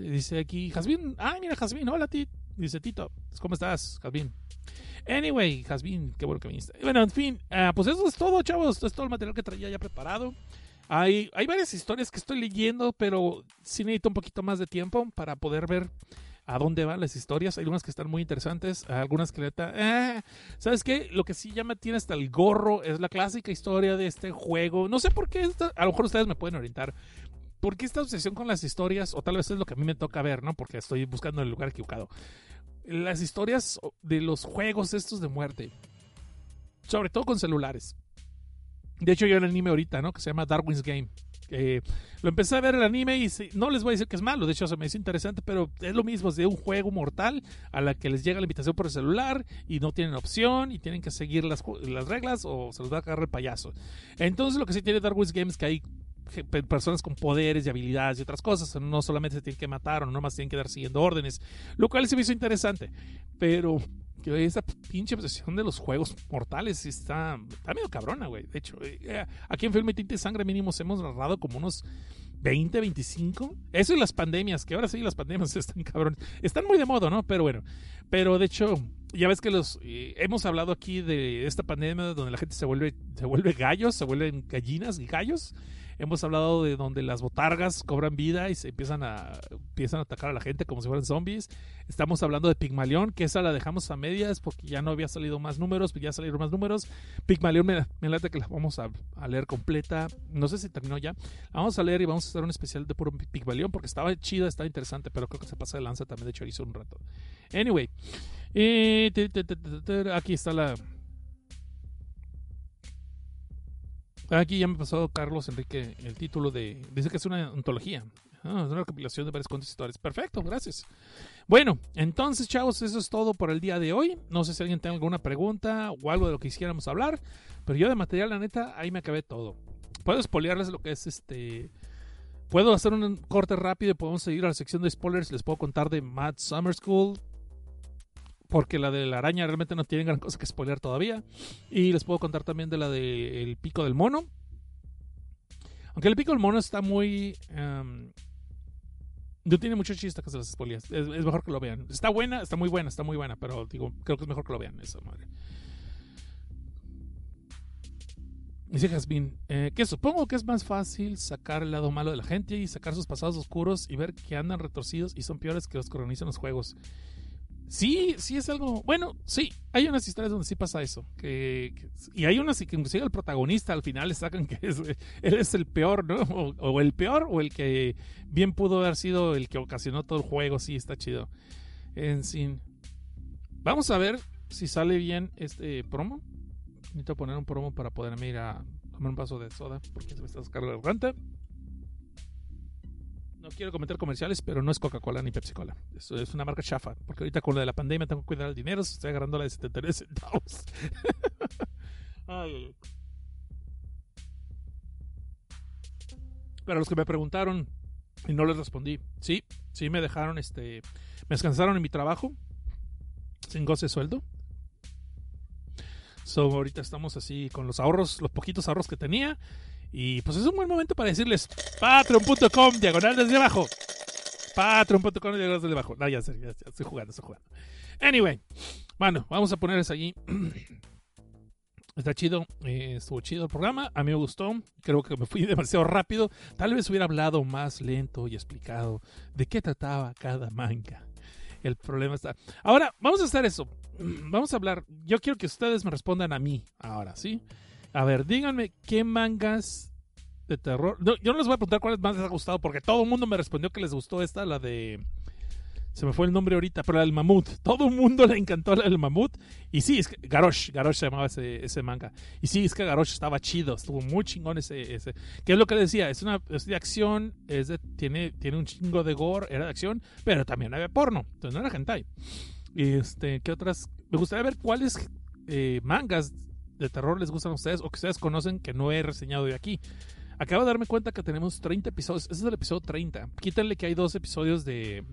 A: dice aquí, Jasmine, ay, mira, Jasmine, hola, Tito. Dice Tito, ¿cómo estás, Jasmine? Anyway, Jasmine, qué bueno que viniste. Bueno, en fin, uh, pues eso es todo, chavos. es todo el material que traía ya preparado. Hay, hay varias historias que estoy leyendo, pero sí necesito un poquito más de tiempo para poder ver a dónde van las historias. Hay algunas que están muy interesantes, algunas que neta, eh, ¿sabes qué? Lo que sí ya me tiene hasta el gorro es la clásica historia de este juego. No sé por qué, a lo mejor ustedes me pueden orientar. ¿Por qué esta obsesión con las historias? O tal vez es lo que a mí me toca ver, ¿no? Porque estoy buscando el lugar equivocado las historias de los juegos estos de muerte. Sobre todo con celulares. De hecho, yo el anime ahorita, ¿no? Que se llama Darwin's Game. lo empecé a ver el anime y no les voy a decir que es malo, de hecho se me hizo interesante, pero es lo mismo, es de un juego mortal a la que les llega la invitación por el celular y no tienen opción y tienen que seguir las, las reglas o se los va a agarrar el payaso. Entonces lo que sí tiene Darwin's Game es que hay personas con poderes y habilidades y otras cosas. No solamente se tienen que matar o no más tienen que dar siguiendo órdenes, lo cual se me hizo interesante. Pero que esa pinche obsesión de los juegos mortales está, está medio cabrona, güey. De hecho, eh, aquí en Film y Tinte Sangre mínimos hemos narrado como unos 20, 25. Eso y las pandemias, que ahora sí las pandemias están cabrones. Están muy de moda, ¿no? Pero bueno. Pero de hecho, ya ves que los eh, hemos hablado aquí de esta pandemia donde la gente se vuelve, se vuelve gallos, se vuelven gallinas y gallos. Hemos hablado de donde las botargas cobran vida y se empiezan a, empiezan a atacar a la gente como si fueran zombies. Estamos hablando de Pigmalión, que esa la dejamos a medias porque ya no había salido más números, ya salieron más números. Pigmalión me, me late que la vamos a, leer completa. No sé si terminó ya. La vamos a leer y vamos a hacer un especial de puro Pigmalión porque estaba chida, estaba interesante, pero creo que se pasa de lanza también de chorizo un rato. Anyway, eh, aquí está la Aquí ya me pasó Carlos Enrique el título de. Dice que es una antología. Ah, es una recopilación de varios cuentos historias. Perfecto, gracias. Bueno, entonces, chavos, eso es todo por el día de hoy. No sé si alguien tiene alguna pregunta o algo de lo que quisiéramos hablar. Pero yo de material, la neta, ahí me acabé todo. Puedo spoilearles lo que es este. Puedo hacer un corte rápido y podemos seguir a la sección de spoilers. Les puedo contar de Mad Summer School, porque la de la araña realmente no tiene gran cosa que spoiler todavía. Y les puedo contar también de la del pico del mono. Aunque el pico del mono está muy... Um, no tiene mucho chiste que se las spoileas. Es, mejor que lo vean. Está buena, está muy buena, está muy buena, pero digo, creo que es mejor que lo vean. Eso, madre. Dice Jasmine, eh, que supongo que es más fácil sacar el lado malo de la gente y sacar sus pasados oscuros y ver que andan retorcidos y son peores que los que organizan los juegos. Sí, sí es algo. Bueno, sí, hay unas historias donde sí pasa eso. Que, y hay unas que inclusive el protagonista al final le sacan que es, él es el peor, ¿no? O, el peor, o el que bien pudo haber sido el que ocasionó todo el juego. Sí, está chido. En fin. Vamos a ver si sale bien este promo. Necesito poner un promo para poderme ir a tomar un paso de soda porque se me está sacando la garganta no quiero cometer comerciales, pero no es Coca-Cola ni Pepsi-Cola. Es, es una marca chafa. Porque ahorita con lo de la pandemia tengo que cuidar el dinero. Estoy agarrando la de 73 centavos. Para los que me preguntaron y no les respondí, sí, sí me dejaron, este, me descansaron en mi trabajo sin goce de sueldo. So, ahorita estamos así con los ahorros, los poquitos ahorros que tenía y pues es un buen momento para decirles patreon.com, diagonal desde abajo. Patreon.com, diagonal desde abajo. No, ya, sé, ya, estoy jugando, estoy jugando. Anyway, bueno, vamos a ponerles allí. Está chido, eh, estuvo chido el programa, a mí me gustó, creo que me fui demasiado rápido, tal vez hubiera hablado más lento y explicado de qué trataba cada manga. El problema está... Ahora, vamos a hacer eso, vamos a hablar, yo quiero que ustedes me respondan a mí ahora, ¿sí? A ver, díganme qué mangas de terror. yo no les voy a preguntar cuáles más les ha gustado porque todo el mundo me respondió que les gustó esta, la de se me fue el nombre ahorita, pero la del mamut. Todo el mundo le encantó la del mamut. Y sí, es que Garosh, Garosh se llamaba ese, manga. Y sí, es que Garosh estaba chido, estuvo muy chingón ese. ese. ¿Qué es lo que le decía? Es, una, es de acción, es de, tiene, tiene un chingo de gore, era de acción, pero también había porno. Entonces no era hentai. Este, ¿qué otras? Me gustaría ver cuáles eh, mangas de terror les gustan a ustedes o que ustedes conocen que no he reseñado de aquí. Acabo de darme cuenta que tenemos 30 episodios. Ese es el episodio 30. Quítenle que hay dos episodios de,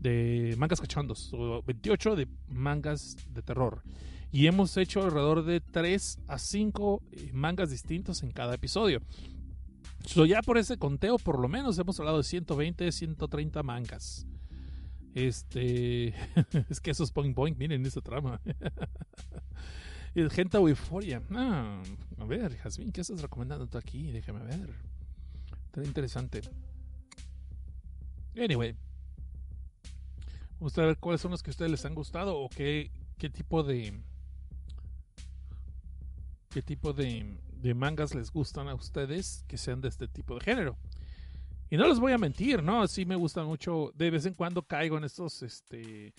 A: de mangas cachondos. O 28 de mangas de terror. Y hemos hecho alrededor de 3 a 5 eh, mangas distintos en cada episodio. So, ya por ese conteo, por lo menos hemos hablado de 120, 130 mangas. Este. es que esos Boing Boing, miren esa trama. Gente Euforia. Ah, a ver, Jasmine, ¿qué estás recomendando tú aquí? Déjame ver. Está interesante. Anyway. Me gustaría ver cuáles son los que a ustedes les han gustado o qué, qué tipo de. qué tipo de, de mangas les gustan a ustedes que sean de este tipo de género. Y no les voy a mentir, ¿no? Sí me gusta mucho. De vez en cuando caigo en estos este,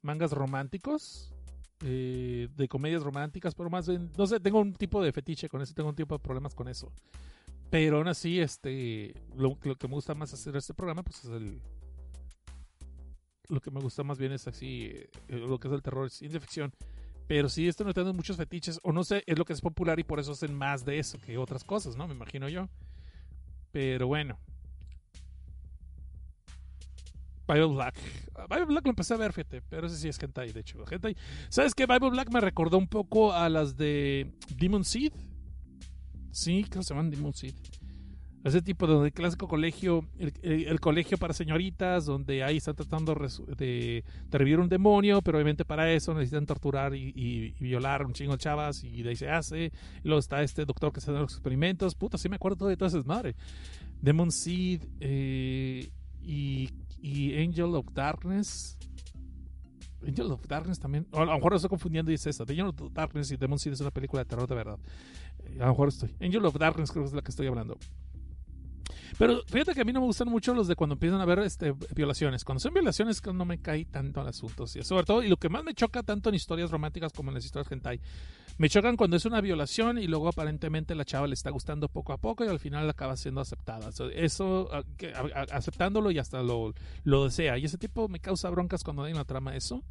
A: mangas románticos eh, de comedias románticas, pero más bien, no sé, tengo un tipo de fetiche con eso, tengo un tipo de problemas con eso. Pero aún así, este, lo, que me gusta más hacer este programa, pues es el... Lo que me gusta más bien es así, eh, lo que es el terror, ciencia ficción. Pero sí, esto no tiene muchos fetiches, o no sé, es lo que es popular y por eso hacen más de eso que otras cosas, ¿no? Me imagino yo. Pero bueno, Bible Black. Bible Black lo empecé a ver, fíjate, pero ese sí es hentai, de hecho. Hentai. ¿Sabes qué? Bible Black me recordó un poco a las de Demon Seed. Sí, creo que se llaman Demon Seed. Ese tipo de, clásico colegio, el, colegio para señoritas, donde ahí están tratando de, de, revivir un demonio, pero obviamente para eso necesitan torturar y, violar un chingo de chavas, y de ahí se hace. Y luego está este doctor que se da los experimentos. Puta, sí me acuerdo de todas esas madre. Demon Seed eh, y y Angel of Darkness. Angel of Darkness también. A lo mejor lo estoy confundiendo y es esa. Angel of Darkness y Demon Seed es una película de terror de verdad. Eh, a lo mejor estoy. Angel of Darkness creo que es la que estoy hablando. Pero fíjate que a mí no me gustan mucho los de cuando empiezan a ver este, violaciones. Cuando son violaciones no me cae tanto al asunto. ¿sí? Sobre todo, y lo que más me choca tanto en historias románticas como en las historias hentai, me chocan cuando es una violación y luego aparentemente la chava le está gustando poco a poco y al final acaba siendo aceptada. Eso, aceptándolo y hasta lo, lo desea. Y ese tipo me causa broncas cuando hay una trama eso.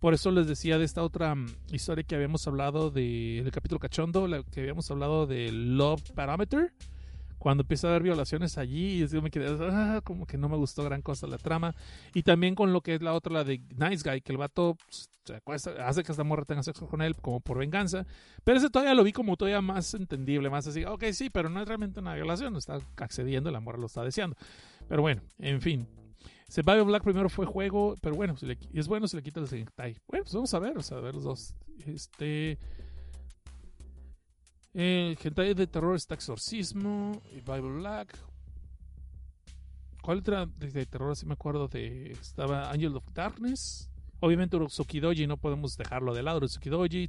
A: Por eso les decía de esta otra mm, historia que habíamos hablado de, del capítulo cachondo, la que habíamos hablado de Love Parameter cuando empieza a haber violaciones allí, yo me quedé, ah, como que no me gustó gran cosa la trama. Y también con lo que es la otra, la de Nice Guy, que el vato pues, hace que esta morra tenga sexo con él como por venganza. Pero ese todavía lo vi como todavía más entendible, más así, ok, sí, pero no es realmente una violación, está accediendo, la morra lo está deseando. Pero bueno, en fin. Survival Black primero fue juego, pero bueno, si le, es bueno si le quita el hentai. Bueno, pues vamos a ver, vamos a ver los dos. Este... Eh, hentai de terror está Exorcismo y Bible Black. ¿Cuál otra de, terror? Si me acuerdo de. Estaba Angel of Darkness. Obviamente Doji no podemos dejarlo de lado. Urosukidoji,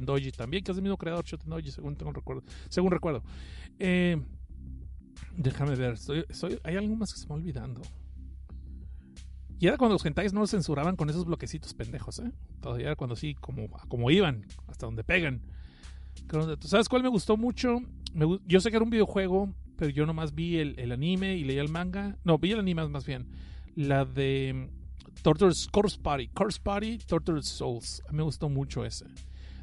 A: Doji también, que es el mismo creador Doji según tengo recuerdo. Según recuerdo. Eh, déjame ver. hay algo más que se me está olvidando. Y era cuando los hentais no censuraban con esos bloquecitos pendejos, ¿eh? Todavía era cuando sí, como, como iban, hasta donde pegan. ¿Sabes cuál me gustó mucho? yo sé que era un videojuego, pero yo nomás vi el, anime y leí el manga. No, vi el anime más bien. La de Torture's Corpse Party. Corpse Party, Tortured Souls. A mí me gustó mucho ese.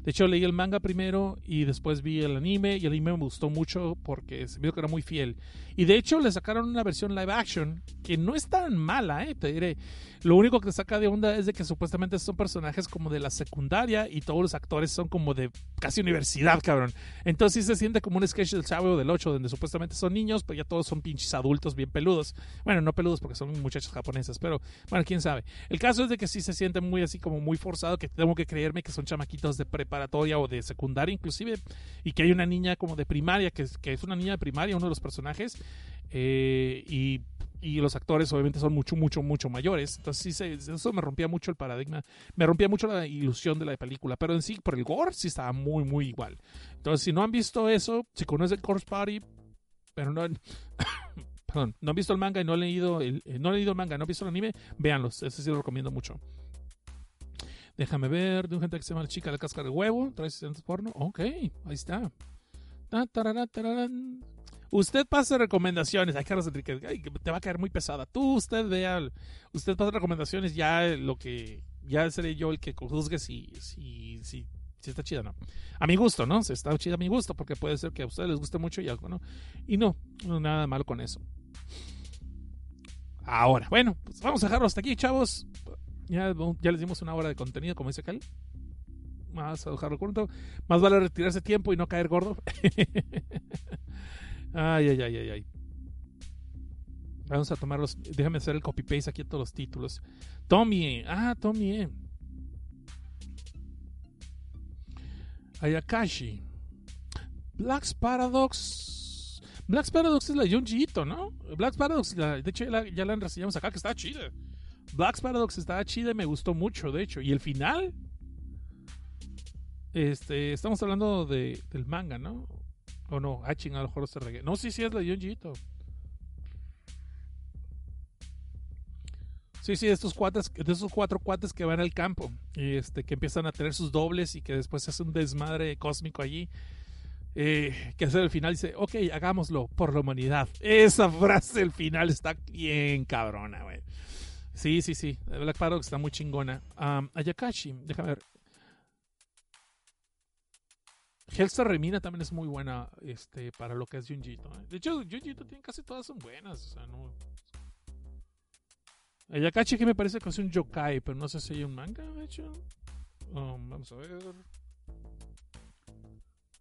A: De hecho, leí el manga primero y después vi el anime. Y el anime me gustó mucho porque se vio que era muy fiel. Y de hecho, le sacaron una versión live action que no es tan mala, ¿eh? Te diré. Lo único que saca de onda es de que supuestamente son personajes como de la secundaria y todos los actores son como de casi universidad, cabrón. Entonces sí se siente como un sketch del Chavo del 8 donde supuestamente son niños, pero ya todos son pinches adultos bien peludos. Bueno, no peludos porque son muchachos japoneses, pero bueno, quién sabe. El caso es de que sí se siente muy así como muy forzado, que tengo que creerme que son chamaquitos de preparatoria o de secundaria inclusive, y que hay una niña como de primaria, que es, que es una niña de primaria, uno de los personajes, eh, y y los actores obviamente son mucho, mucho, mucho mayores. Entonces sí, eso me rompía mucho el paradigma, me rompía mucho la ilusión de la película, pero en sí, por el gore, sí estaba muy, muy igual. Entonces, si no han visto eso, si conocen Corpse Party, pero no... perdón, no han visto el manga y no han leído el, eh, no han leído el manga, no han visto el anime, véanlos, ese sí lo recomiendo mucho. Déjame ver, de un gente que se llama La chica la cáscara de huevo, trae asistentes porno. Ok, ahí está. Usted pasa recomendaciones. Ay, Carlos Enrique, ay, te va a caer muy pesada. Tú, usted vea, usted pasa recomendaciones, ya lo que, ya seré yo el que juzgue si, si, si, si está chida o no. A mi gusto, ¿no? Si está chida a mi gusto, porque puede ser que a ustedes les guste mucho y algo, ¿no? Y no, no nada malo con eso. Ahora, bueno, pues vamos a dejarlo hasta aquí, chavos. Ya, ya les dimos una hora de contenido, como dice Cal. Más a dejarlo corto. Más vale retirarse tiempo y no caer gordo. ay, ay, ay, ay, ay. Vamos a tomarlos. Déjame hacer el copy-paste aquí a todos los títulos. Tommy. Ah, Tommy. Ayakashi. Black's Paradox. Black's Paradox es la de Junji ¿no? Black's Paradox, de hecho, ya la, ya acá, que está chida. Black's Paradox estaba chida y me gustó mucho, de hecho. Y el final. Este, estamos hablando de, del manga, ¿no? O no, ah, a lo mejor se regué. No, sí, sí, es la de Junji Ito. Sí, sí, de estos cuates, de esos cuatro cuates que van al campo y este, que empiezan a tener sus dobles y que después se hace un desmadre cósmico allí. Eh, que hace el final dice, ok, hagámoslo por la humanidad. Esa frase del final está bien cabrona, güey. Sí, sí, sí. Black Paradox está muy chingona. Ayakashi, déjame ver. Hellstar Remina también es muy buena este, para lo que es Junjito. ¿eh? De hecho, Junjito tiene casi todas son buenas. O sea, no. Ayakashi que me parece que es un yokai, pero no sé si hay un manga, de hecho. Um, vamos a ver.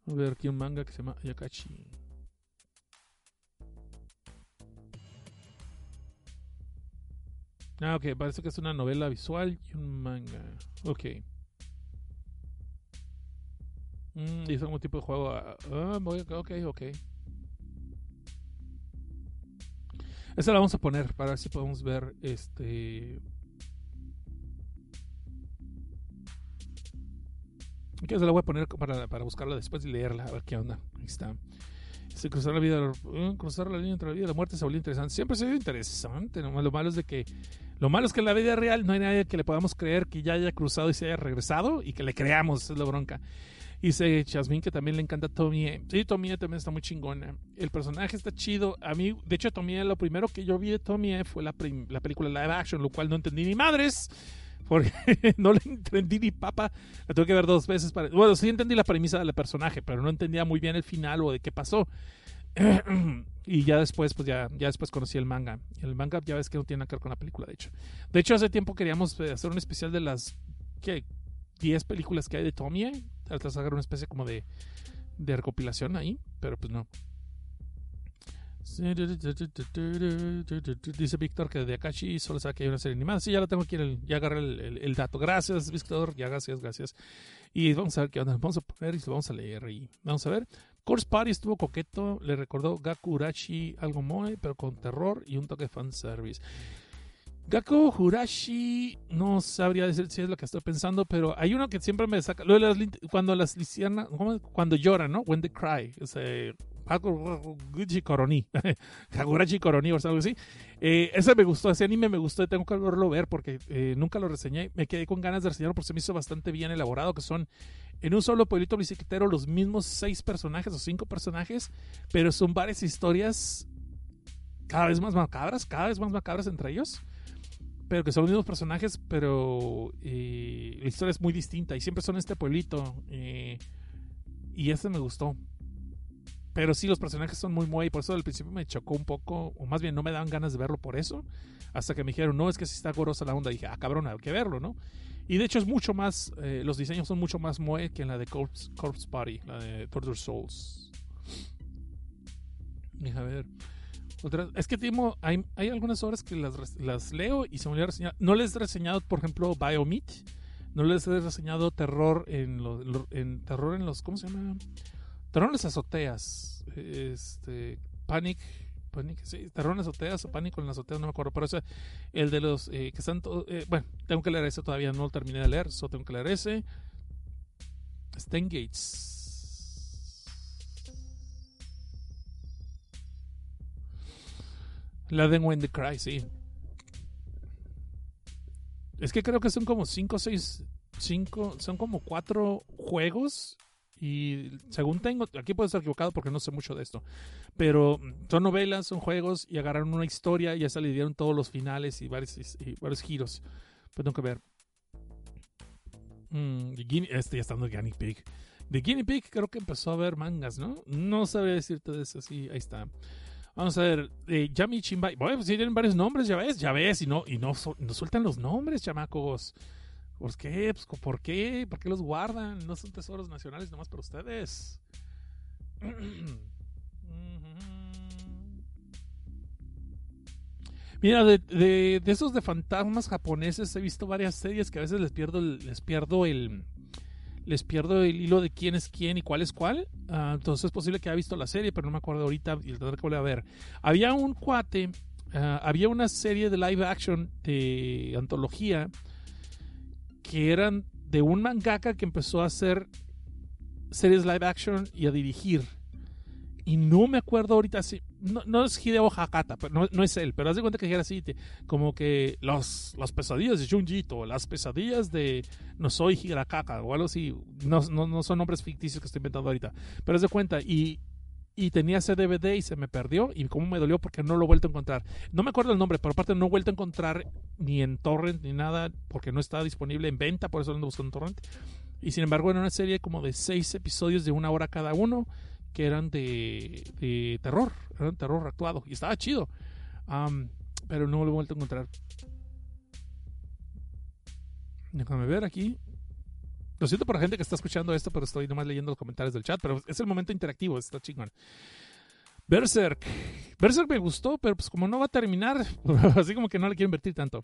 A: A ver, aquí un manga que se llama Ayakashi. Ah, ok, parece que es una novela visual y un manga. Ok. Mm, dice como tipo de juego. Ah, ah ok, ok. Esa la vamos a poner para ver si podemos ver este. Que se la voy a poner para, para buscarla después y leerla, a ver qué onda. Ahí está. Cruzar la vida, uh, cruzar la línea entre la vida y la muerte se volvió interesante. Siempre se ve interesante. Lo malo es de que lo malo es que en la vida real no hay nadie que le podamos creer que ya haya cruzado y se haya regresado y que le creamos, es la bronca. Y dice Jasmine que también le encanta Tomie. Sí, Tomie también está muy chingona. El personaje está chido. A mí, de hecho, Tomie, lo primero que yo vi de Tomie fue la, la película live action, lo cual no entendí ni madres. Porque no le entendí ni papa. La tuve que ver dos veces. Para... Bueno, sí entendí la premisa del personaje, pero no entendía muy bien el final o de qué pasó. y ya después, pues ya, ya después conocí el manga. El manga ya ves que no tiene nada que ver con la película, de hecho. De hecho, hace tiempo queríamos eh, hacer un especial de las ¿qué? 10 películas que hay de Tomie. Tratar de una especie como de, de recopilación ahí, pero pues no. Dice Víctor que de Akashi solo sabe que hay una serie animada. Sí, ya la tengo aquí, el, ya agarré el, dato. Gracias, Víctor. Ya, gracias, gracias. Y vamos a ver qué onda. Vamos a poner y lo vamos a leer. Y vamos a ver. Course Party estuvo coqueto. Le recordó Gaku Urachi algo moe, pero con terror y un toque fanservice. Gaku Hurashi, no sabría decir si es lo que estoy pensando, pero hay uno que siempre me saca. cuando las lisianas, cuando lloran, ¿no? When they cry. Ese, Hagurachi Koroni. Hagurachi Koroni o algo así. Eh, ese me gustó, ese anime me gustó y tengo que volverlo ver porque eh, nunca lo reseñé. Me quedé con ganas de reseñarlo porque se me hizo bastante bien elaborado, que son en un solo pueblito bicicletero los mismos seis personajes o cinco personajes, pero son varias historias cada vez más macabras, cada vez más macabras entre ellos pero que son los mismos personajes, pero eh, la historia es muy distinta y siempre son este pueblito. Eh, y este me gustó. Pero sí, los personajes son muy muy, por eso al principio me chocó un poco, o más bien no me daban ganas de verlo por eso, hasta que me dijeron, no, es que si está gorosa la onda, dije, ah, cabrón, hay que verlo, ¿no? Y de hecho es mucho más, eh, los diseños son mucho más moe que en la de Corpse, Corpse Party, la de Torture Souls. Deja ver es que Timo, hay, hay, algunas obras que las, las, leo y se me olvidó reseñar. No les he reseñado, por ejemplo, Biomeat. No les he reseñado terror en, en terror en los ¿cómo se llama? Las azoteas. Este Panic Panic, sí, las azoteas o pánico en las azoteas, no me acuerdo, pero ese, el de los eh, que están, eh, bueno, tengo que leer ese todavía, no lo terminé de leer, solo tengo que leer ese. Gates La de When the Cry, sí. Es que creo que son como 5 o 6. Cinco, son como cuatro juegos. Y según tengo, aquí puedo estar equivocado porque no sé mucho de esto. Pero son novelas, son juegos y agarraron una historia y ya se le dieron todos los finales y varios, y varios giros. Pues tengo que ver. Mm, este ya está en Guinea Pig. De Guinea Pig creo que empezó a ver mangas, ¿no? No sabría decirte de eso. Sí, ahí está. Vamos a ver, eh, Yami Chimbai. Bueno, pues tienen varios nombres, ya ves, ya ves, y no, y no, no sueltan los nombres, chamacos. ¿Por qué? Pues, ¿Por qué? ¿Por qué los guardan? No son tesoros nacionales nomás para ustedes. Mira, de, de, esos de fantasmas japoneses he visto varias series que a veces les pierdo el, les pierdo el les pierdo el hilo de quién es quién y cuál es cuál. Ah, entonces es posible que haya visto la serie, pero no me acuerdo ahorita y tendré que volver a ver. Había un cuate, ah, había una serie de live action de antología que eran de un mangaka que empezó a hacer series live action y a dirigir. Y no me acuerdo ahorita si. No, no es Hideo Hakata, pero no, es él. Pero haz de cuenta que era así: como que los, las pesadillas de Junjito, las pesadillas de No soy Hirakaka o algo así. No, no, son nombres ficticios que estoy inventando ahorita. Pero haz de cuenta. Y, y tenía ese DVD y se me perdió. Y cómo me dolió porque no lo he vuelto a encontrar. No me acuerdo el nombre, pero aparte no he vuelto a encontrar ni en Torrent ni nada porque no está disponible en venta. Por eso lo ando buscando en Torrent. Y sin embargo, era una serie como de seis episodios de una hora cada uno que eran de, de terror, eran terror actuado y estaba chido. pero no lo he vuelto a encontrar. Déjame ver aquí. Lo siento por la gente que está escuchando esto, pero estoy nomás leyendo los comentarios del chat. Pero es el momento interactivo, está chingón. Berserk. Berserk me gustó, pero pues como no va a terminar, así como que no le quiero invertir tanto.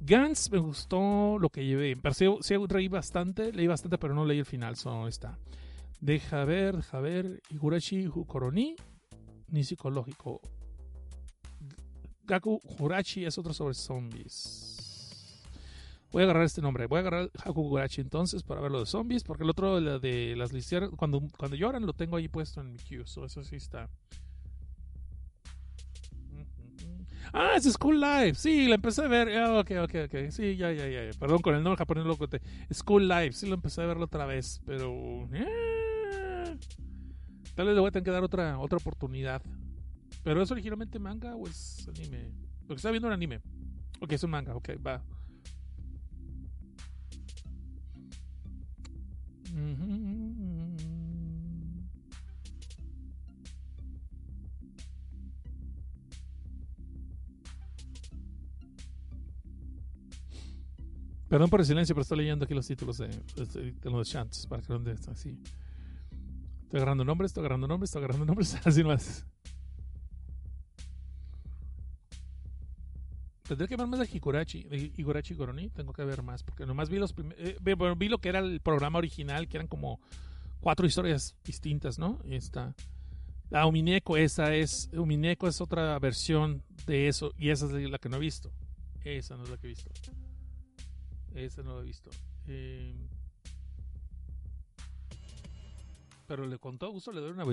A: Gans me gustó lo que llevé. Pareció, sí, reí bastante, leí bastante, pero no leí el final, solo está. Deja ver, deja ver. Higurashi Koroni, ni psicológico. Gaku Hurachi es otro sobre zombies. Voy a agarrar este nombre. Voy a agarrar Haku Hurachi entonces para ver lo de zombies. Porque el otro de las listas, cuando, cuando lloran, lo tengo ahí puesto en mi queue. eso sí está. Ah, es School Life. Sí, la empecé a ver. Ah, ok, ok, ok. Sí, ya, ya, ya. Perdón con el nombre japonés loco. School Life. Sí, lo empecé a verlo otra vez. Pero. Eh, Tal vez le voy a tener que dar otra, otra oportunidad. ¿Pero es originalmente manga o es anime? Porque está viendo un anime. Ok, es un manga, ok, va. Perdón por el silencio, pero estoy leyendo aquí los títulos de, de los chants para que no esté así. Estoy agarrando nombres, estoy agarrando nombres, estoy agarrando nombres, así más. Tendré que ver más de Higurachi, de Higurachi Goroni, tengo que ver más, porque nomás vi los eh, vi lo que era el programa original, que eran como cuatro historias distintas, ¿no? Y está. La Umineko, esa es, Umineko es otra versión de eso, y esa es la que no he visto. Esa no es la que he visto. Esa no la he visto. Eh, pero le con todo gusto le doy una,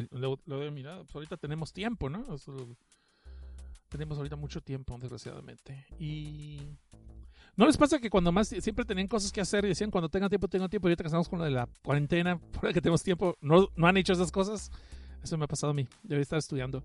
A: doy mirada. Pues ahorita tenemos tiempo, ¿no? Tenemos ahorita mucho tiempo, desgraciadamente. Y ¿No les pasa que cuando más siempre tenían cosas que hacer y decían cuando tengan tiempo, tengan tiempo, y ahorita que estamos con lo de la cuarentena, por que tenemos tiempo, no, no han hecho esas cosas? Eso me ha pasado a mí, debe estar estudiando.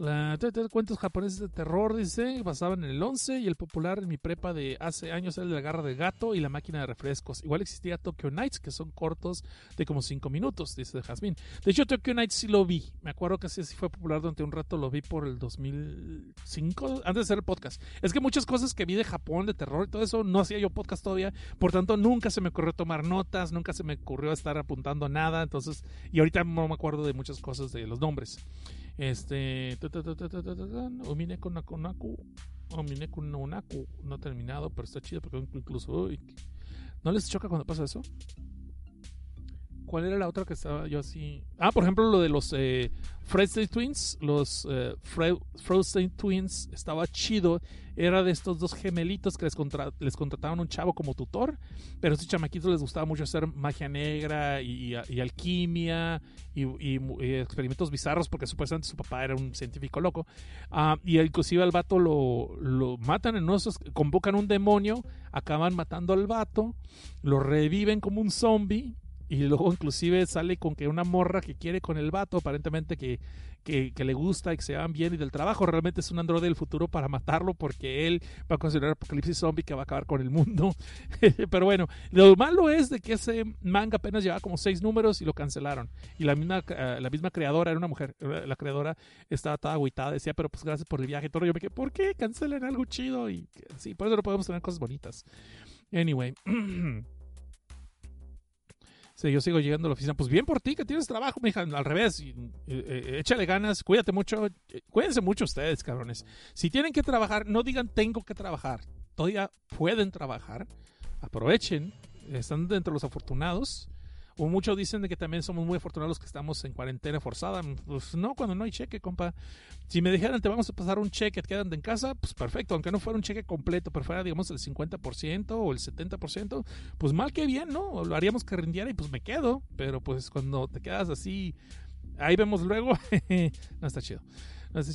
A: La, cuentos japoneses de terror, dice, basaban en el 11 y el popular en mi prepa de hace años era el de la garra de gato y la máquina de refrescos. Igual existía Tokyo Nights, que son cortos de como 5 minutos, dice Jasmine. De hecho, Tokyo Nights sí lo vi. Me acuerdo que sí, fue popular durante un rato, lo vi por el 2005, antes de hacer el podcast. Es que muchas cosas que vi de Japón, de terror y todo eso, no hacía yo podcast todavía. Por tanto, nunca se me ocurrió tomar notas, nunca se me ocurrió estar apuntando nada. Entonces, y ahorita no me acuerdo de muchas cosas de los nombres. Este. Omineko Nakonaku. Omineko Nonaku. No ha terminado, pero está chido porque incluso. ¿No les choca cuando pasa eso? ¿Cuál era la otra que estaba yo así? Ah, por ejemplo, lo de los eh, Fredstein Twins. Los eh, Fre Frozen Twins estaba chido. Era de estos dos gemelitos que les, contra les contrataban un chavo como tutor. Pero a estos chamaquitos les gustaba mucho hacer magia negra y, alquimia y, experimentos bizarros porque supuestamente su papá era un científico loco. Ah, y inclusive al vato lo, lo matan en esos, convocan un demonio, acaban matando al vato, lo reviven como un zombie y luego inclusive sale con que una morra que quiere con el vato, aparentemente que, que, le gusta y que se van bien y del trabajo, realmente es un androide del futuro para matarlo porque él va a considerar apocalipsis zombie que va a acabar con el mundo. Pero bueno, lo malo es de que ese manga apenas llevaba como seis números y lo cancelaron. Y la misma, uh, la misma creadora, era una mujer, la creadora estaba toda agüitada, decía, pero pues gracias por el viaje y todo. Yo me quedé, ¿por qué cancelen algo chido? Y sí, por eso no podemos tener cosas bonitas. Anyway. Sí, yo sigo llegando a la oficina. Pues bien por ti, que tienes trabajo, mija. Al revés, eh, eh, échale ganas, cuídate mucho. Eh, cuídense mucho ustedes, cabrones. Si tienen que trabajar, no digan tengo que trabajar. Todavía pueden trabajar. Aprovechen. Están dentro de los afortunados. O muchos dicen de que también somos muy afortunados que estamos en cuarentena forzada. Pues no, cuando no hay cheque, compa. Si me dijeran, te vamos a pasar un cheque, te quedan en casa, pues perfecto. Aunque no fuera un cheque completo, pero fuera, digamos, el 50% o el 70%, pues mal que bien, ¿no? Lo haríamos que rindiera y pues me quedo. Pero pues cuando te quedas así, ahí vemos luego, no está chido.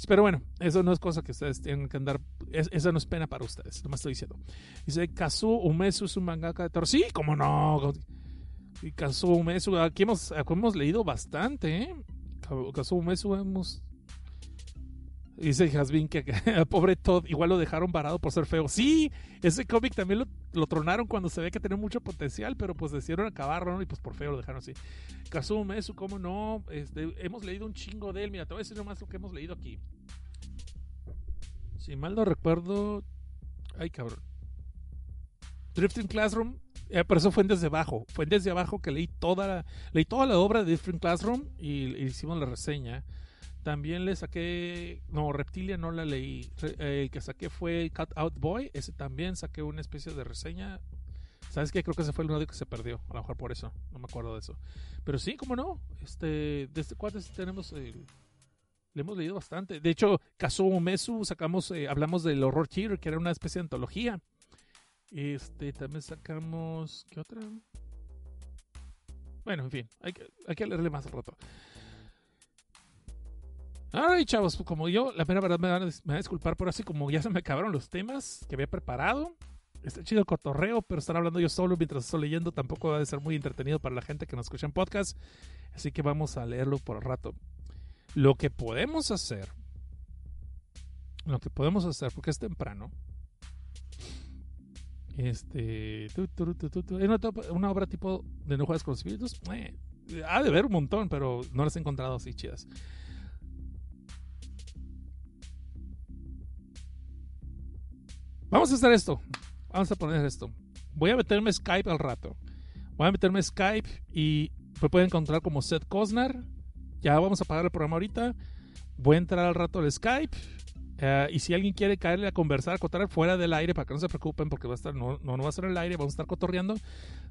A: Pero bueno, eso no es cosa que ustedes tienen que andar. Es, esa no es pena para ustedes, nomás estoy diciendo. Dice Kazu Umesu es un mangaka de terror. Sí, cómo no. Y Kazuo Umesu, aquí hemos, aquí hemos leído bastante, ¿eh? Kazuo Umesu hemos... Dice Hasbin que pobre Todd igual lo dejaron varado por ser feo. Sí, ese cómic también lo, tronaron cuando se ve que tenía mucho potencial, pero pues decidieron acabarlo y pues por feo lo dejaron así. Kazuo Umesu, ¿cómo no? Este, hemos leído un chingo de él. Mira, te voy a decir nomás lo que hemos leído aquí. Si mal no recuerdo... Ay, cabrón. Drifting Classroom eh, pero eso fue en desde abajo. Fue en desde abajo que leí toda la, leí toda la obra de Different Classroom y, hicimos la reseña. También le saqué. No, Reptilia no la leí. Eh, el que saqué fue Cut Out Boy. Ese también saqué una especie de reseña. ¿Sabes qué? Creo que ese fue el audio que se perdió. A lo mejor por eso. No me acuerdo de eso. Pero sí, cómo no. Este, de este cuate tenemos. Le hemos leído bastante. De hecho, Kazuo Mesu sacamos. Eh, hablamos del Horror Theater, que era una especie de antología. Este, también sacamos. ¿Qué otra? Bueno, en fin, hay que, hay que leerle más al rato. Ay, chavos, como yo, la pena verdad me van, a, me a disculpar por así, como ya se me acabaron los temas que había preparado. Está chido el cotorreo, pero estar hablando yo solo mientras estoy leyendo tampoco va a ser muy entretenido para la gente que nos escucha en podcast. Así que vamos a leerlo por el rato. Lo que podemos hacer, lo que podemos hacer, porque es temprano, este. Una, obra tipo de No Juegas con Espíritus. Eh, ha de ver un montón, pero no las he encontrado así chidas. Vamos a hacer esto. Vamos a poner esto. Voy a meterme Skype al rato. Voy a meterme Skype y me pueden encontrar como Seth Cosnar. Ya vamos a apagar el programa ahorita. Voy a entrar al rato al Skype Uh, y si alguien quiere caerle a conversar, cotorrear fuera del aire, para que no se preocupen, porque va a estar, no, no, no va a estar en el aire, vamos a estar cotorreando.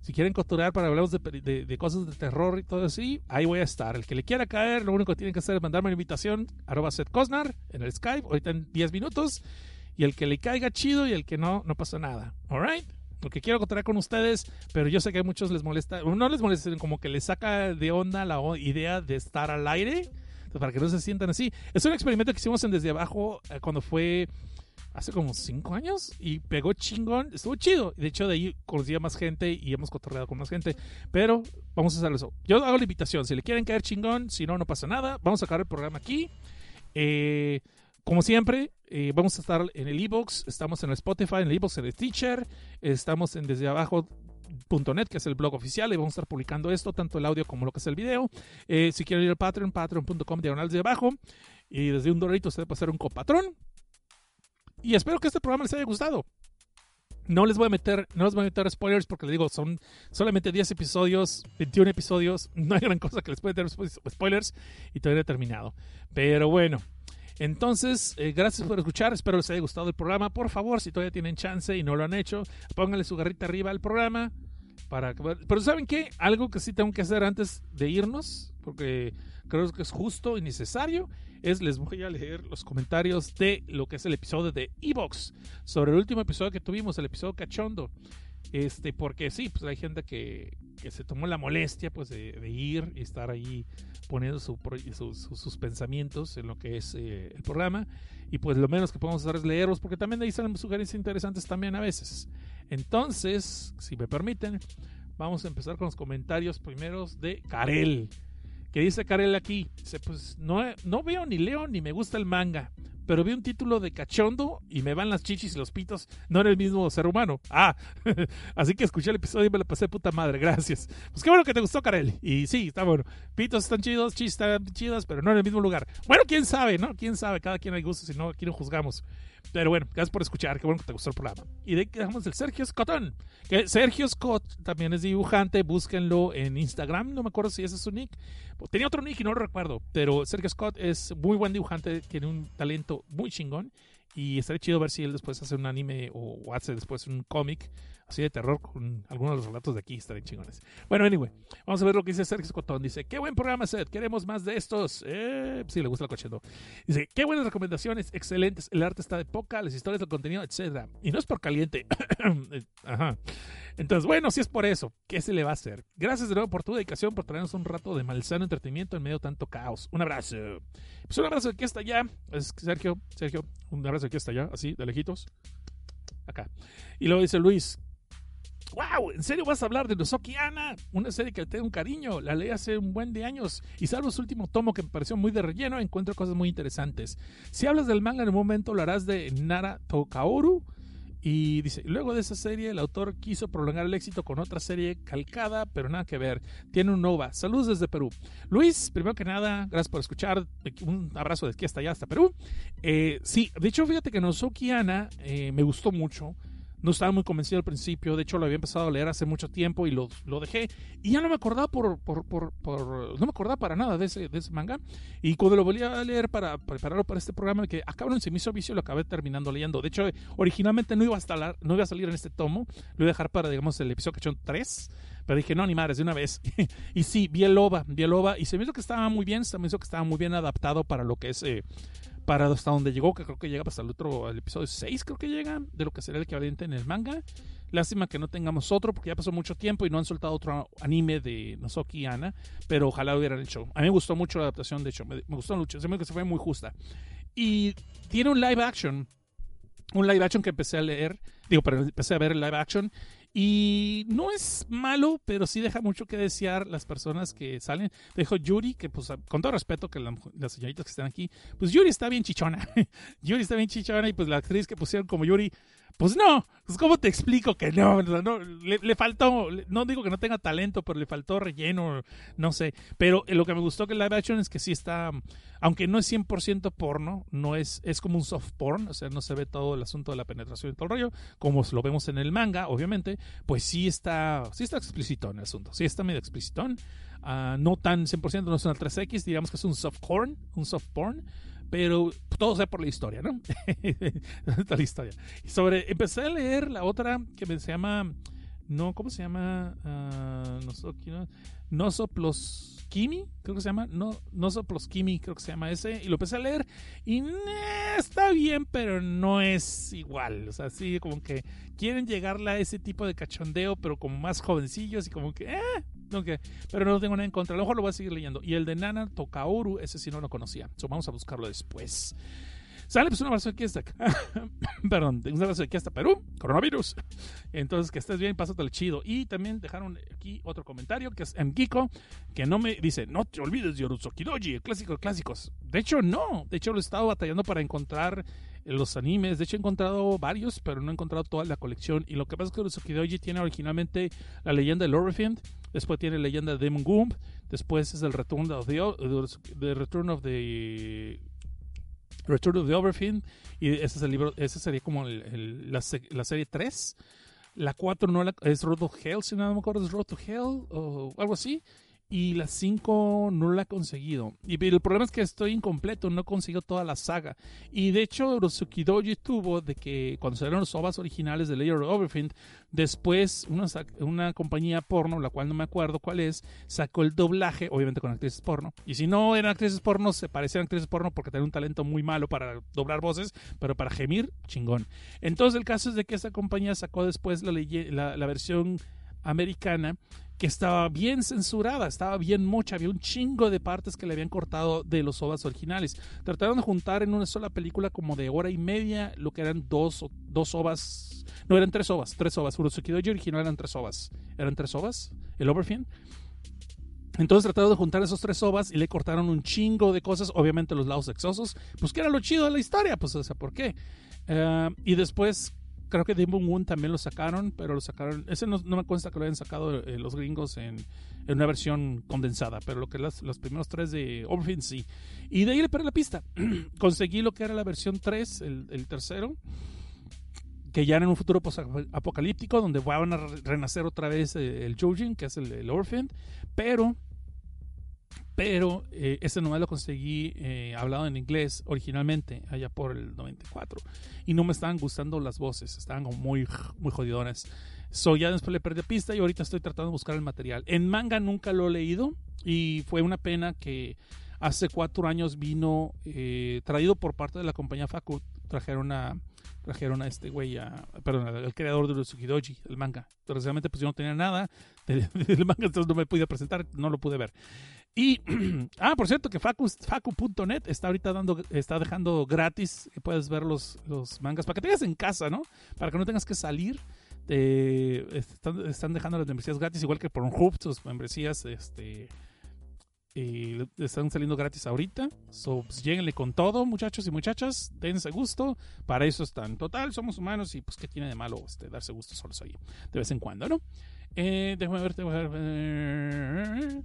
A: Si quieren cotorrear para hablar de, de, de, cosas de terror y todo así, ahí voy a estar. El que le quiera caer, lo único que tiene que hacer es mandarme una invitación, arroba Seth Cosnar, en el Skype, ahorita en 10 minutos. Y el que le caiga chido y el que no, no pasa nada. ¿Alright? Porque quiero cotorrear con ustedes, pero yo sé que a muchos les molesta, no les molesta, como que les saca de onda la idea de estar al aire para que no se sientan así. Es un experimento que hicimos en Desde Abajo eh, cuando fue hace como cinco años y pegó chingón, estuvo chido. De hecho, de ahí conocí a más gente y hemos cotorreado con más gente. Pero vamos a hacer eso. Yo hago la invitación. Si le quieren caer chingón, si no, no pasa nada. Vamos a sacar el programa aquí. Eh, como siempre, eh, vamos a estar en el e-box, estamos en el Spotify, en el e-box, en el Teacher, estamos en Desde Abajo que es el blog oficial, y vamos a estar publicando esto, tanto el audio como lo que es el video. Eh, si quieren ir al Patreon, patreon.com diagonal de abajo, y desde un dolarito usted puede ser un copatrón. Y espero que este programa les haya gustado. No les voy a meter, no les voy a meter spoilers porque les digo, son solamente 10 episodios, 21 episodios, no hay gran cosa que les pueda meter spoilers y todavía he terminado. Pero bueno, entonces, eh, gracias por escuchar. Espero les haya gustado el programa. Por favor, si todavía tienen chance y no lo han hecho, pónganle su garrita arriba al programa. Para, pero ¿saben qué? Algo que sí tengo que hacer antes de irnos, porque creo que es justo y necesario, es les voy a leer los comentarios de lo que es el episodio de Evox, sobre el último episodio que tuvimos, el episodio cachondo. Este, porque sí, pues hay gente que, que se tomó la molestia pues de, ir y estar ahí poniendo su, su, su, sus pensamientos en lo que es eh, el programa y pues lo menos que podemos hacer es leerlos porque también ahí salen sugerencias interesantes también a veces. Entonces, si me permiten, vamos a empezar con los comentarios primeros de Karel. Que dice Karel aquí, dice, pues no, no veo ni leo ni me gusta el manga, pero vi un título de cachondo y me van las chichis y los pitos. No era el mismo ser humano. Ah, así que escuché el episodio y me lo pasé puta madre. Gracias. Pues qué bueno que te gustó, Karel. Y sí, está bueno. Pitos están chidos, chichis están chidas, pero no en el mismo lugar. Bueno, quién sabe, ¿no? Quién sabe. Cada quien hay gustos y no, aquí no juzgamos. Pero bueno, gracias por escuchar. Qué bueno que te gustó el programa. Y de dejamos el Sergio Scottón. Que Sergio Scott también es dibujante. Búsquenlo en Instagram. No me acuerdo si ese es su nick. Tenía otro nick y no lo recuerdo. Pero Sergio Scott es muy buen dibujante. Tiene un talento muy chingón. Y estaría chido ver si él después hace un anime o hace después un cómic así de terror con algunos de los relatos de aquí, estarían chingones. Bueno, anyway, vamos a ver lo que dice Sergio Cotón. Dice, qué buen programa, Seth, queremos más de estos. Eh, sí, le gusta el cochendo. Dice, qué buenas recomendaciones, excelentes, el arte está de poca, las historias del contenido, etcétera. Y no es por caliente. Ajá. Entonces, bueno, si es por eso, ¿qué se le va a hacer? Gracias de nuevo por tu dedicación, por traernos un rato de malsano entretenimiento en medio de tanto caos. Un abrazo. Pues un abrazo de aquí hasta allá. Sergio, Sergio, un abrazo de aquí hasta allá, así, de lejitos. Acá. Y luego dice Luis, wow, ¿en serio vas a hablar de Nozoki Ana? Una serie que tengo un cariño, la leí hace un buen de años y salvo su último tomo que me pareció muy de relleno, encuentro cosas muy interesantes. Si hablas del manga en un momento lo harás de Nara Tokaoru. Y dice, luego de esa serie el autor quiso prolongar el éxito con otra serie calcada, pero nada que ver. Tiene un Nova. Saludos desde Perú. Luis, primero que nada, gracias por escuchar. Un abrazo de aquí hasta allá, hasta Perú. Eh, sí, de hecho, fíjate que Nozoki Ana eh, me gustó mucho. No estaba muy convencido al principio, de hecho lo había empezado a leer hace mucho tiempo y lo, lo dejé. Y ya no me acordaba por, por, por, por, no me acordaba para nada de ese, de ese manga. Y cuando lo volví a leer para prepararlo para este programa, que acabaron se me hizo vicio, lo acabé terminando leyendo. De hecho, originalmente no iba a, estar, no iba a salir en este tomo, lo iba a dejar para, digamos, el episodio que son 3. Pero dije, no, ni madres, de una vez. y sí, vi el Loba, vi el Loba, y se me hizo que estaba muy bien, se me hizo que estaba muy bien adaptado para lo que es eh, para hasta donde llegó, que creo que llega hasta el otro, el episodio 6 creo que llega, de lo que sería el equivalente en el manga. Lástima que no tengamos otro, porque ya pasó mucho tiempo y no han soltado otro anime de Nozoki Ana, pero ojalá hubieran hecho. A mí me gustó mucho la adaptación, de hecho, me, me gustó mucho, se me que se fue muy justa. Y tiene un live action, un live action que empecé a leer, digo, pero empecé a ver el live action y no es malo, pero sí deja mucho que desear las personas que salen. Dejo Yuri, que pues con todo respeto que la, las señoritas que están aquí, pues Yuri está bien chichona. Yuri está bien chichona y pues la actriz que pusieron como Yuri, pues no, pues ¿cómo te explico que no? no le, faltó, no digo que no tenga talento, pero le faltó relleno, no sé. Pero lo que me gustó que live action es que sí está, aunque no es 100% porno, no es, es como un soft porn, o sea, no se ve todo el asunto de la penetración y todo el rollo, como lo vemos en el manga, obviamente, pues sí está, sí está explícito en el asunto, sí está medio explícito. Uh, no tan 100%, no es una 3X, digamos que es un soft porn, un soft porn pero todo sea por la historia, ¿no? Toda la historia. Sobre, empecé a leer la otra que se llama, no, ¿cómo se llama? Uh, no, Nosoploskimi, creo que se llama, no, Nosoploskimi, creo que se llama ese, y lo empecé a leer y está bien, pero no es igual, o sea, sí, como que quieren llegarle a ese tipo de cachondeo, pero como más jovencillos y como que, eh, Okay. Pero no tengo nada en contra. A lo mejor lo voy a seguir leyendo. Y el de Nana Tokaoru, ese sí no lo conocía. So, vamos a buscarlo después. Sale, pues un abrazo aquí hasta. Perdón, un abrazo aquí hasta Perú. Coronavirus. Entonces, que estés bien, pásate el chido. Y también dejaron aquí otro comentario que es Mkiko, que no me dice, no te olvides de Doji, el clásico de clásicos. De hecho, no. De hecho, lo he estado batallando para encontrar los animes. De hecho, he encontrado varios, pero no he encontrado toda la colección. Y lo que pasa es que Yoruzoki Doji tiene originalmente la leyenda de Lorifiend. Después tiene la leyenda de Demon Goom. Después es el Return of the, the Return of the Return of the Overfield, y ese es el libro, ese sería como la, serie 3. La 4 no la, es Road to Hell, si no me acuerdo, es Road to Hell o algo así. Y la 5 no la he conseguido. Y el problema es que estoy incompleto, no consigo toda la saga. Y de hecho, Rosuki Doji tuvo de que cuando salieron los ovas originales de Layer of Overfield, después una, una compañía porno, la cual no me acuerdo cuál es, sacó el doblaje, obviamente con actrices porno. Y si no eran actrices porno, se parecían actrices porno porque tenían un talento muy malo para doblar voces, pero para gemir, chingón. Entonces, el caso es de que esta compañía sacó después la, la versión americana que estaba bien censurada, estaba bien mocha, había un chingo de partes que le habían cortado de los ovas originales. Trataron de juntar en una sola película como de hora y media lo que eran dos, dos ovas, no eran tres ovas, tres ovas. Urosuki Doji original eran tres ovas. ¿Eran tres ovas? ¿El Overfin? Entonces trataron de juntar esos tres ovas y le cortaron un chingo de cosas, obviamente los lados sexosos, pues que era lo chido de la historia, pues o sea, ¿por qué? Eh, y después creo que Demon Moon también lo sacaron, pero lo sacaron. Ese no, me consta que lo hayan sacado eh, los gringos en, una versión condensada, pero lo que las, los primeros tres de Overfin sí. Y de ahí le perdí la pista. Conseguí lo que era la versión 3, el, tercero que ya en un futuro apocalíptico donde van a renacer otra vez eh, el Jojin, que es el, el Orphan, pero pero eh, ese nomás lo conseguí eh, hablado en inglés originalmente, allá por el 94. Y no me estaban gustando las voces, estaban como muy, muy jodidonas. So ya después le perdí pista y ahorita estoy tratando de buscar el material. En manga nunca lo he leído y fue una pena que hace cuatro años vino, eh, traído por parte de la compañía Facu, trajeron a, trajeron a este güey, perdón, el creador de Tsukidoji, el manga. Desgraciadamente pues yo no tenía nada del, del manga, entonces no me pude presentar, no lo pude ver. Y, ah, por cierto, que facu.net está ahorita dando, está dejando gratis puedes ver los, los mangas para que tengas en casa, ¿no? Para que no tengas que salir. están, están, dejando las membresías gratis, igual que por un hub, sus membresías, este. Y están saliendo gratis ahorita. So, pues, lleguenle con todo, muchachos y muchachas. Dense gusto. Para eso están. Total, somos humanos y pues, ¿qué tiene de malo este, darse gusto solos ahí? De vez en cuando, ¿no? Eh, déjame ver, déjame ver.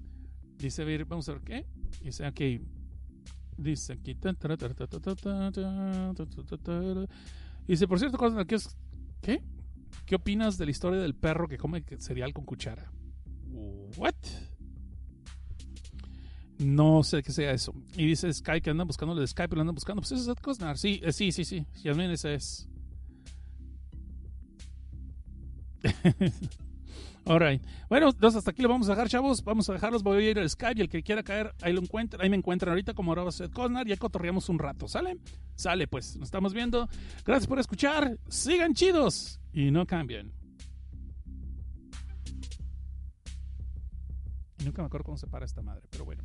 A: Dice, vamos a ver qué. Dice aquí. Dice aquí. Dice, por cierto, ¿qué, ¿qué? ¿Qué opinas de la historia del perro que come cereal con cuchara? ¿What? No sé qué sea eso. Y dice Skype que andan buscando el de Skype, lo andan buscando. Pues eso es Cosnar. Sí, sí, sí, sí. Yasmin, ese es. Alright. Bueno, entonces hasta aquí lo vamos a dejar, chavos. Vamos a dejarlos. Voy a ir al Skype y el que quiera caer, ahí lo encuentra. Ahí me encuentran ahorita como arroba Cosnar y ahí cotorreamos un rato. ¿Sale? Sale, pues. Nos estamos viendo. Gracias por escuchar. Sigan chidos y no cambien. nunca me acuerdo cómo se para esta madre, pero bueno.